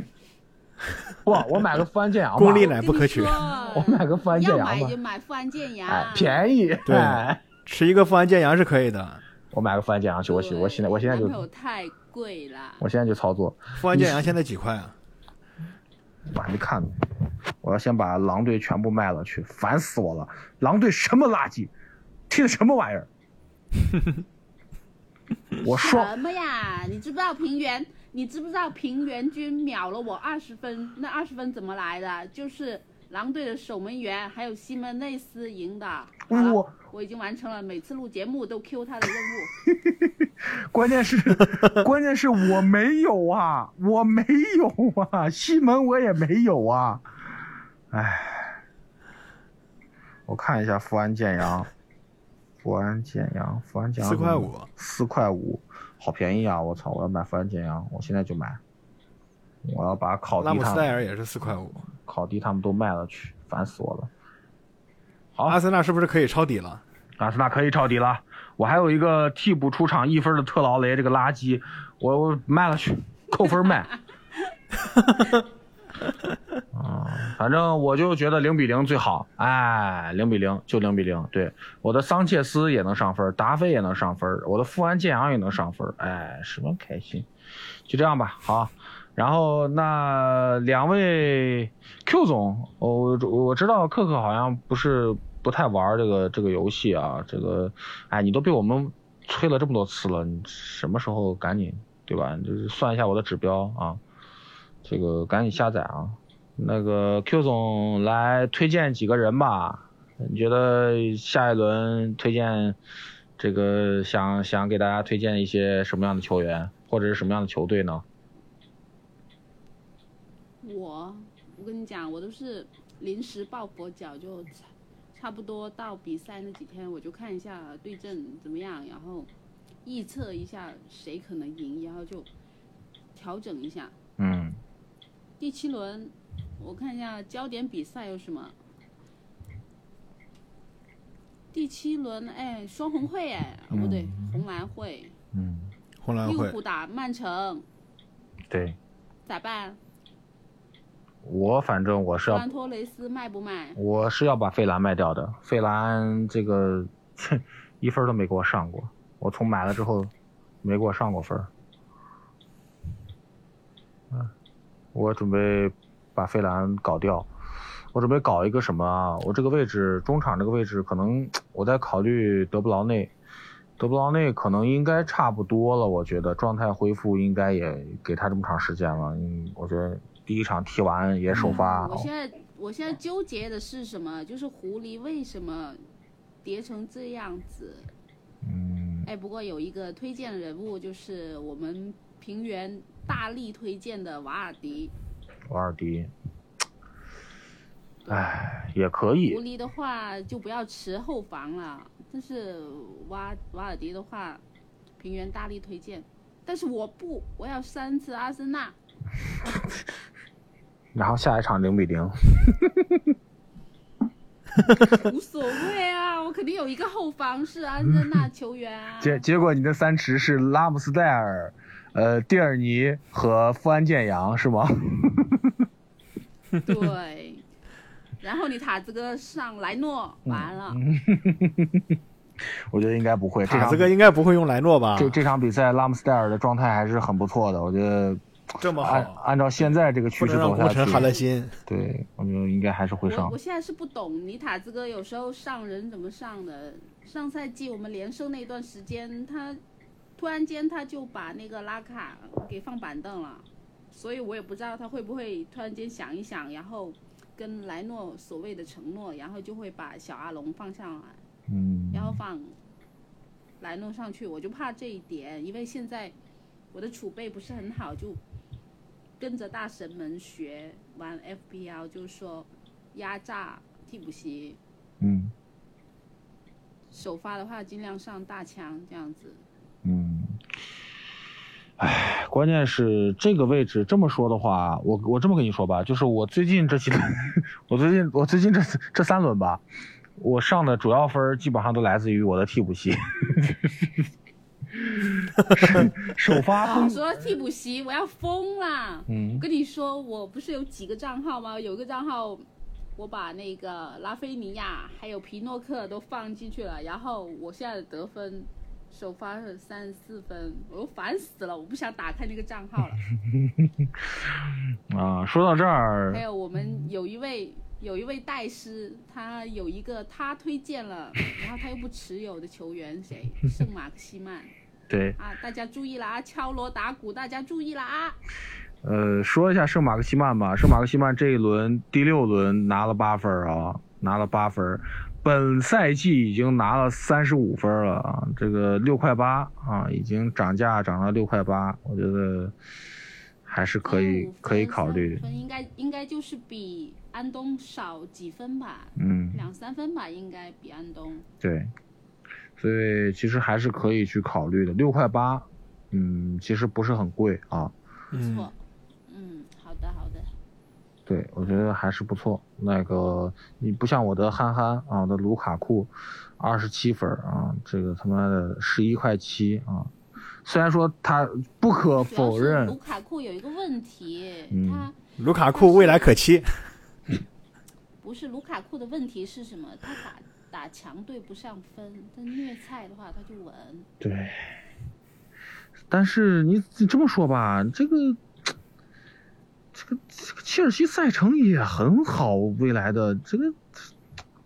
Speaker 6: 不，我买个富安健洋吧。
Speaker 7: 功利乃不可取。
Speaker 6: 我买个富安健
Speaker 8: 要
Speaker 6: 洋吧
Speaker 8: 买就，买富安健洋，
Speaker 6: 哎，便宜。
Speaker 7: 对
Speaker 6: 哎
Speaker 7: 吃一个富安健洋是可以的。
Speaker 6: 我买个富安健洋去，我去，我现在我现在就
Speaker 8: 太贵了。
Speaker 6: 我现在就操作。
Speaker 7: 富安健洋现在几块啊？
Speaker 6: 我还没看呢，我要先把狼队全部卖了去，烦死我了！狼队什么垃圾，踢的什么玩意儿？我说
Speaker 8: 什么呀？你知不知道平原？你知不知道平原君秒了我二十分？那二十分怎么来的？就是狼队的守门员还有西门内斯赢的。
Speaker 6: 我
Speaker 8: 我已经完成了，每次录节目都 Q 他的任务。
Speaker 6: 关键是，关键是我没有啊，我没有啊，西门我也没有啊，哎，我看一下富安建阳，富安建阳，富安建阳
Speaker 7: 四块五，
Speaker 6: 四块五，好便宜啊！我操，我要买富安建阳，我现在就买，我要把考
Speaker 7: 拉姆斯
Speaker 6: 迪他们、
Speaker 7: 戴尔也是四块五。
Speaker 6: 烤迪他们都卖了去，烦死我了。好，
Speaker 7: 阿森纳是不是可以抄底了？
Speaker 6: 阿森纳可以抄底了。我还有一个替补出场一分的特劳雷，这个垃圾，我我卖了去，扣分卖。嗯，反正我就觉得零比零最好，哎，零比零就零比零。对，我的桑切斯也能上分，达菲也能上分，我的富安健洋也能上分，哎，十分开心。就这样吧，好。然后那两位 Q 总，我我知道克克好像不是不太玩这个这个游戏啊，这个，哎，你都被我们催了这么多次了，你什么时候赶紧对吧？就是算一下我的指标啊，这个赶紧下载啊。那个 Q 总来推荐几个人吧，你觉得下一轮推荐这个想想给大家推荐一些什么样的球员或者是什么样的球队呢？
Speaker 8: 我我跟你讲，我都是临时抱佛脚，就差差不多到比赛那几天，我就看一下对阵怎么样，然后预测一下谁可能赢，然后就调整一下。
Speaker 6: 嗯，
Speaker 8: 第七轮我看一下焦点比赛有什么。第七轮，哎，双红会，哎，哦不对，红蓝会，
Speaker 6: 嗯，
Speaker 7: 红蓝会
Speaker 8: 利物浦打曼城，
Speaker 6: 对
Speaker 8: 咋办？
Speaker 6: 我反正我是要
Speaker 8: 托雷斯卖不卖？
Speaker 6: 我是要把费兰卖掉的，费兰这个一分都没给我上过，我从买了之后没给我上过分儿。嗯，我准备把费兰搞掉，我准备搞一个什么啊？我这个位置中场这个位置可能我在考虑德布劳内，德布劳内可能应该差不多了，我觉得状态恢复应该也给他这么长时间了，嗯，我觉得第一场踢完也首发。
Speaker 8: 我现在我现在纠结的是什么？就是狐狸为什么叠成这样子？
Speaker 6: 嗯，
Speaker 8: 哎，不过有一个推荐人物，就是我们平原大力推荐的瓦尔迪。
Speaker 6: 瓦尔迪，哎，也可以
Speaker 8: 狐。狸的话就不要持后防了，但是瓦瓦尔迪的话，平原大力推荐。但是我不，我要三次阿森纳。
Speaker 6: 然后下一场零比零，
Speaker 8: 无所谓啊，我肯定有一个后防是安森纳球员啊。
Speaker 6: 结结果你的三池是拉姆斯戴尔、呃蒂尔尼和富安健洋是吗？
Speaker 8: 对，然后你塔子哥上莱诺，完了。
Speaker 6: 我觉得应该不会。这场
Speaker 7: 塔子哥应该不会用莱诺吧？
Speaker 6: 这这场比赛拉姆斯戴尔的状态还是很不错的，我觉得
Speaker 7: 这么
Speaker 6: 按
Speaker 7: 好，
Speaker 6: 按照现在这个趋势走下
Speaker 7: 国城寒了
Speaker 6: 去，
Speaker 7: 心。
Speaker 6: 对我觉得应该还是会上
Speaker 8: 我我。现在是不懂你塔子哥有时候上人怎么上的。上赛季我们连胜那段时间，他突然间他就把那个拉卡给放板凳了，所以我也不知道他会不会突然间想一想，然后跟莱诺所谓的承诺，然后就会把小阿龙放上来，
Speaker 6: 嗯，
Speaker 8: 然后放莱诺上去，我就怕这一点，因为现在我的储备不是很好，就跟着大神们学玩 FPL，就是说压榨替补席，
Speaker 6: 嗯
Speaker 8: 首发的话尽量上大枪这样子。
Speaker 6: 嗯，哎，关键是这个位置这么说的话，我我这么跟你说吧，就是我最近这几 轮，我最近我最近这这三轮吧，我上的主要分基本上都来自于我的替补席。首发
Speaker 8: 哦，
Speaker 6: 通，
Speaker 8: 说到替补席，我要疯了！
Speaker 6: 嗯
Speaker 8: 我跟你说，我不是有几个账号吗？有一个账号，我把那个拉菲尼亚还有皮诺克都放进去了，然后我现在的得分首发是三十四分，我都烦死了，我不想打开那个账号了。
Speaker 6: 啊，说到这儿
Speaker 8: 还，有我们有一位有一位代师，他有一个他推荐了，然后他又不持有的球员谁？圣马克西曼
Speaker 6: 对，
Speaker 8: 啊！大家注意了啊！敲锣打鼓，大家注意了啊！
Speaker 6: 呃，说一下圣马克西曼吧。圣马克西曼这一轮第六轮拿了八分啊，拿了八分，本赛季已经拿了三十五分了啊，这个六块八啊，已经涨价涨到六块八，我觉得还是可以可以考虑
Speaker 8: 35。分应该应该就是比安东少几分吧，
Speaker 6: 嗯，
Speaker 8: 两三分吧，应该比安东。
Speaker 6: 对，所以其实还是可以去考虑的。六块八，嗯，其实不是很贵啊。
Speaker 8: 不错，嗯，好的好的。
Speaker 6: 对，我觉得还是不错。那个你不像我的憨憨啊，我的卢卡库，二十七分啊，这个他妈的十一块七啊。虽然说他不可否认，
Speaker 8: 卢卡库有一个问题，
Speaker 6: 嗯
Speaker 8: 他
Speaker 7: 卢卡库未来可期。
Speaker 8: 不是卢卡库的问题是什么？他打打强队不上分，但虐菜的话他就稳。
Speaker 6: 对。但是你你这么说吧，这个这个这个切尔西赛程也很好，未来的这个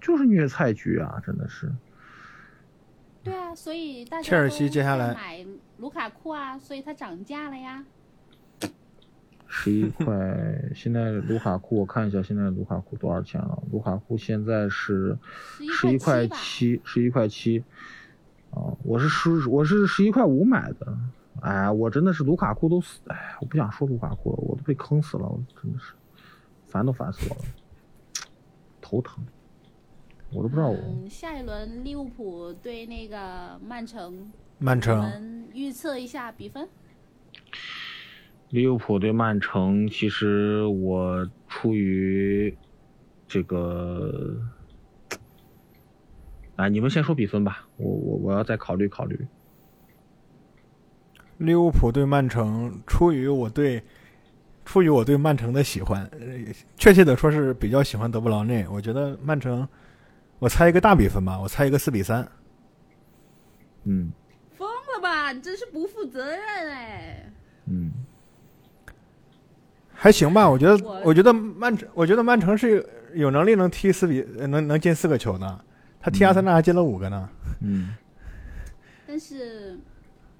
Speaker 6: 就是虐菜局啊，真的是。
Speaker 8: 对啊，所以大家
Speaker 7: 切尔西接下来
Speaker 8: 买卢卡库啊，所以它涨价了呀。
Speaker 6: 十一块，现在卢卡库我看一下，现在卢卡库多少钱了？卢卡库现在是十一块七，十一块七。啊，我是十，我是十一块五买的。哎，我真的是卢卡库都死，哎，我不想说卢卡库了，我都被坑死了，我真的是烦都烦死我了，头疼。我都不知道我。
Speaker 8: 嗯，下一轮利物浦对那个曼城，
Speaker 7: 曼城
Speaker 8: 我们预测一下比分。
Speaker 6: 利物浦对曼城，其实我出于这个，啊，你们先说比分吧，我我我要再考虑考虑。
Speaker 7: 利物浦对曼城，出于我对出于我对曼城的喜欢，呃确切的说是比较喜欢德布劳内。我觉得曼城，我猜一个大比分吧，我猜一个四比三。
Speaker 6: 嗯
Speaker 8: 疯了吧？你真是不负责任哎！
Speaker 6: 嗯，
Speaker 7: 还行吧，我觉得
Speaker 8: 我，
Speaker 7: 我觉得曼城，我觉得曼城是有有能力能踢四比，呃能能进四个球呢。他踢阿森纳还进了五个呢。
Speaker 6: 嗯，
Speaker 8: 但是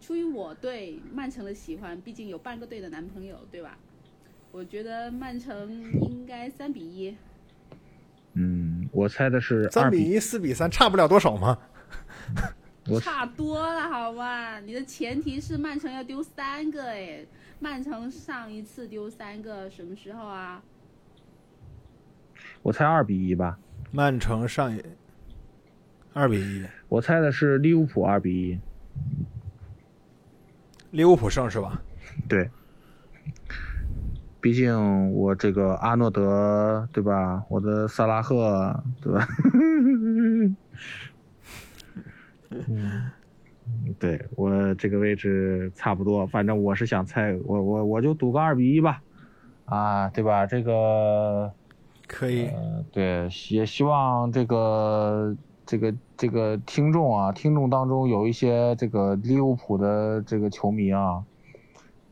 Speaker 8: 出于我对曼城的喜欢，毕竟有半个队的男朋友，对吧？我觉得曼城应该三比一。
Speaker 6: 嗯，我猜的是
Speaker 7: 三比一、四比三，差不了多少嘛。
Speaker 6: 我
Speaker 8: 差多了，好吧？你的前提是曼城要丢三个，哎，曼城上一次丢三个什么时候啊？
Speaker 6: 我猜二比一吧。
Speaker 7: 曼城上一二比一，
Speaker 6: 我猜的是利物浦二比一。
Speaker 7: 利物浦胜是吧？
Speaker 6: 对，毕竟我这个阿诺德对吧？我的萨拉赫对吧？嗯，对我这个位置差不多，反正我是想猜，我我我就赌个二比一吧，啊，对吧？这个
Speaker 7: 可以，
Speaker 6: 呃，对，也希望这个这个这个听众啊，听众当中有一些这个利物浦的这个球迷啊，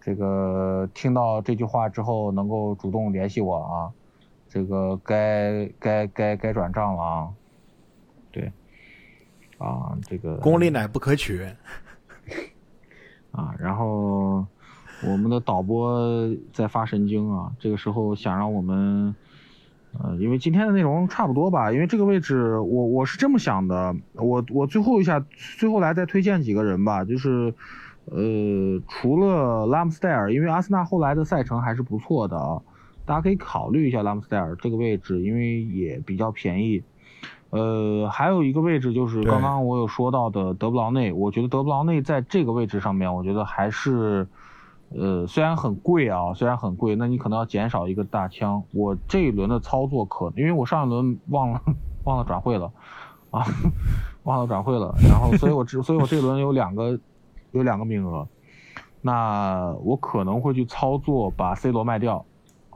Speaker 6: 这个听到这句话之后能够主动联系我啊，这个该该该该转账了啊，对，啊，这个
Speaker 7: 功利乃不可取。
Speaker 6: 啊，然后我们的导播在发神经啊，这个时候想让我们，呃，因为今天的内容差不多吧，因为这个位置我我是这么想的，我我最后一下最后来再推荐几个人吧，就是，呃，除了拉姆斯戴尔，因为阿森纳后来的赛程还是不错的啊，大家可以考虑一下拉姆斯戴尔这个位置，因为也比较便宜。呃，还有一个位置就是刚刚我有说到的德布劳内，我觉得德布劳内在这个位置上面，我觉得还是，呃，虽然很贵啊，虽然很贵，那你可能要减少一个大枪。我这一轮的操作可，因为我上一轮忘了忘了转会了，啊，忘了转会了，然后所以我只所以我这一轮有两个有两个名额，那我可能会去操作把 C 罗卖掉，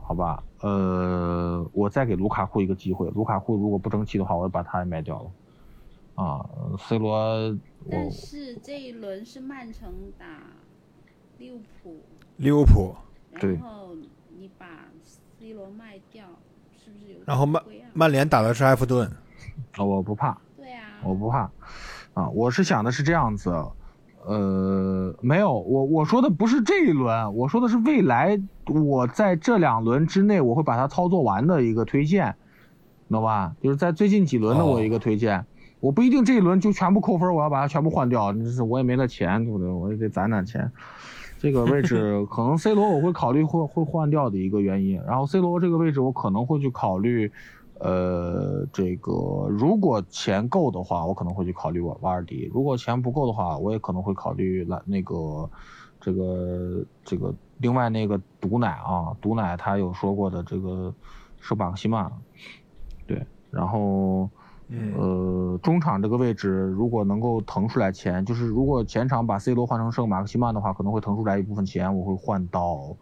Speaker 6: 好吧？呃，我再给卢卡库一个机会。卢卡库如果不争气的话，我就把他也卖掉了。啊，C 罗，我
Speaker 8: 但是这一轮是曼城打利物浦，
Speaker 7: 利物浦，
Speaker 6: 对
Speaker 8: 然后你把 C 罗卖掉，是不是有点
Speaker 7: 然后曼？曼联打的是埃弗顿，
Speaker 6: 啊我不怕，
Speaker 8: 对啊，
Speaker 6: 我不怕。啊，我是想的是这样子，呃，没有，我我说的不是这一轮，我说的是未来，我在这两轮之内我会把它操作完的一个推荐，懂吧？就是在最近几轮的我一个推荐。我不一定这一轮就全部扣分，我要把它全部换掉，就是我也没那钱，对不对？我也得攒攒钱。这个位置 可能 C 罗我会考虑会会换掉的一个原因，然后 C 罗这个位置我可能会去考虑，呃，这个如果钱够的话，我可能会去考虑瓦瓦尔迪；如果钱不够的话，我也可能会考虑来那个这个这个另外那个毒奶啊，毒奶他有说过的这个圣马克西曼，对，然后。
Speaker 7: 嗯
Speaker 6: 呃，中场这个位置如果能够腾出来钱，就是如果前场把 C 罗换成圣马克西曼的话，可能会腾出来一部分钱，我会换到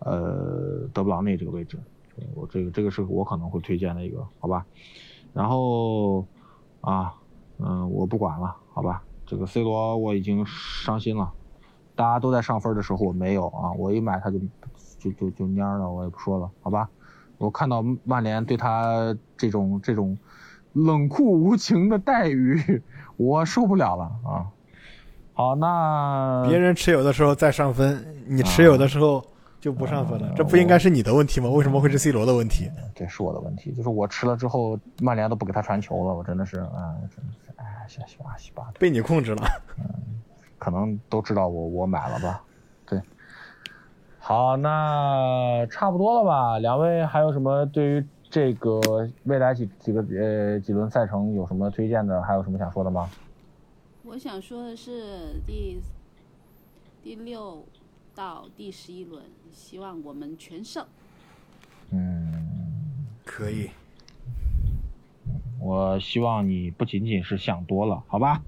Speaker 6: 呃德布劳内这个位置。我这个这个是我可能会推荐的一个，好吧？然后啊，嗯，我不管了，好吧？这个 C 罗我已经伤心了，大家都在上分的时候我没有啊，我一买他就就就就蔫了，我也不说了，好吧？我看到曼联对他这种这种。冷酷无情的待遇，我受不了了啊！好，那
Speaker 7: 别人持有的时候再上分，你持有的时候就不上分了，这不应该是你的问题吗？为什么会是 C 罗的问题？
Speaker 6: 这是我的问题，就是我吃了之后，曼联都不给他传球了，我真的是啊，真的是哎，瞎七八七八
Speaker 7: 被你控制了。
Speaker 6: 嗯，可能都知道我我买了吧？对。好，那差不多了吧？两位还有什么对于？这个未来几几个呃几轮赛程有什么推荐的？还有什么想说的吗？
Speaker 8: 我想说的是第第六到第十一轮，希望我们全胜。
Speaker 6: 嗯，
Speaker 7: 可以。
Speaker 6: 我希望你不仅仅是想多了，好吧？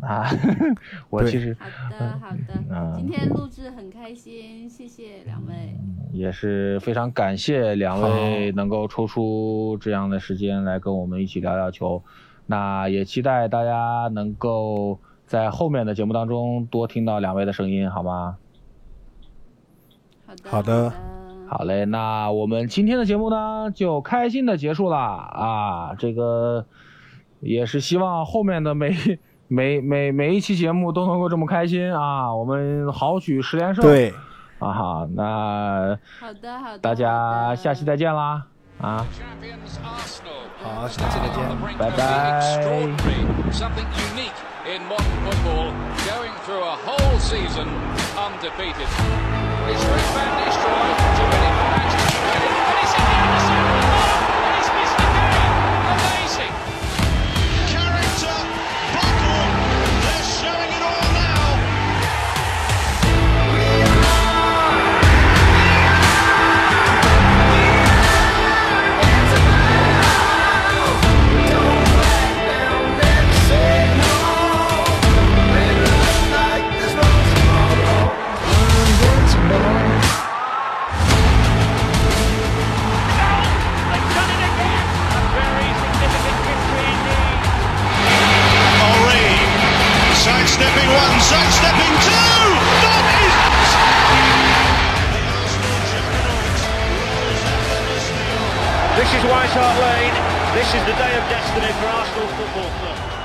Speaker 6: 啊，我其实
Speaker 8: 好的好的，今天录制很开心，谢谢两位，
Speaker 6: 也是非常感谢两位能够抽出这样的时间来跟我们一起聊聊球，那也期待大家能够在后面的节目当中多听到两位的声音，好吗？
Speaker 8: 好的
Speaker 7: 好的，
Speaker 6: 好嘞，那我们今天的节目呢就开心的结束了啊，这个也是希望后面的每。每每每一期节目都能够这么开心啊！我们豪取十连胜。
Speaker 7: 对，
Speaker 6: 啊哈，那
Speaker 8: 好的好的，
Speaker 6: 大家下期再见啦！啊，
Speaker 7: 好，下期再见，
Speaker 6: 拜拜。
Speaker 9: in modern football, going through a whole season undefeated. It's Rick Van Nistelrooy to win it.
Speaker 10: This is White Hart Lane. This is the day of destiny for Arsenal Football Club.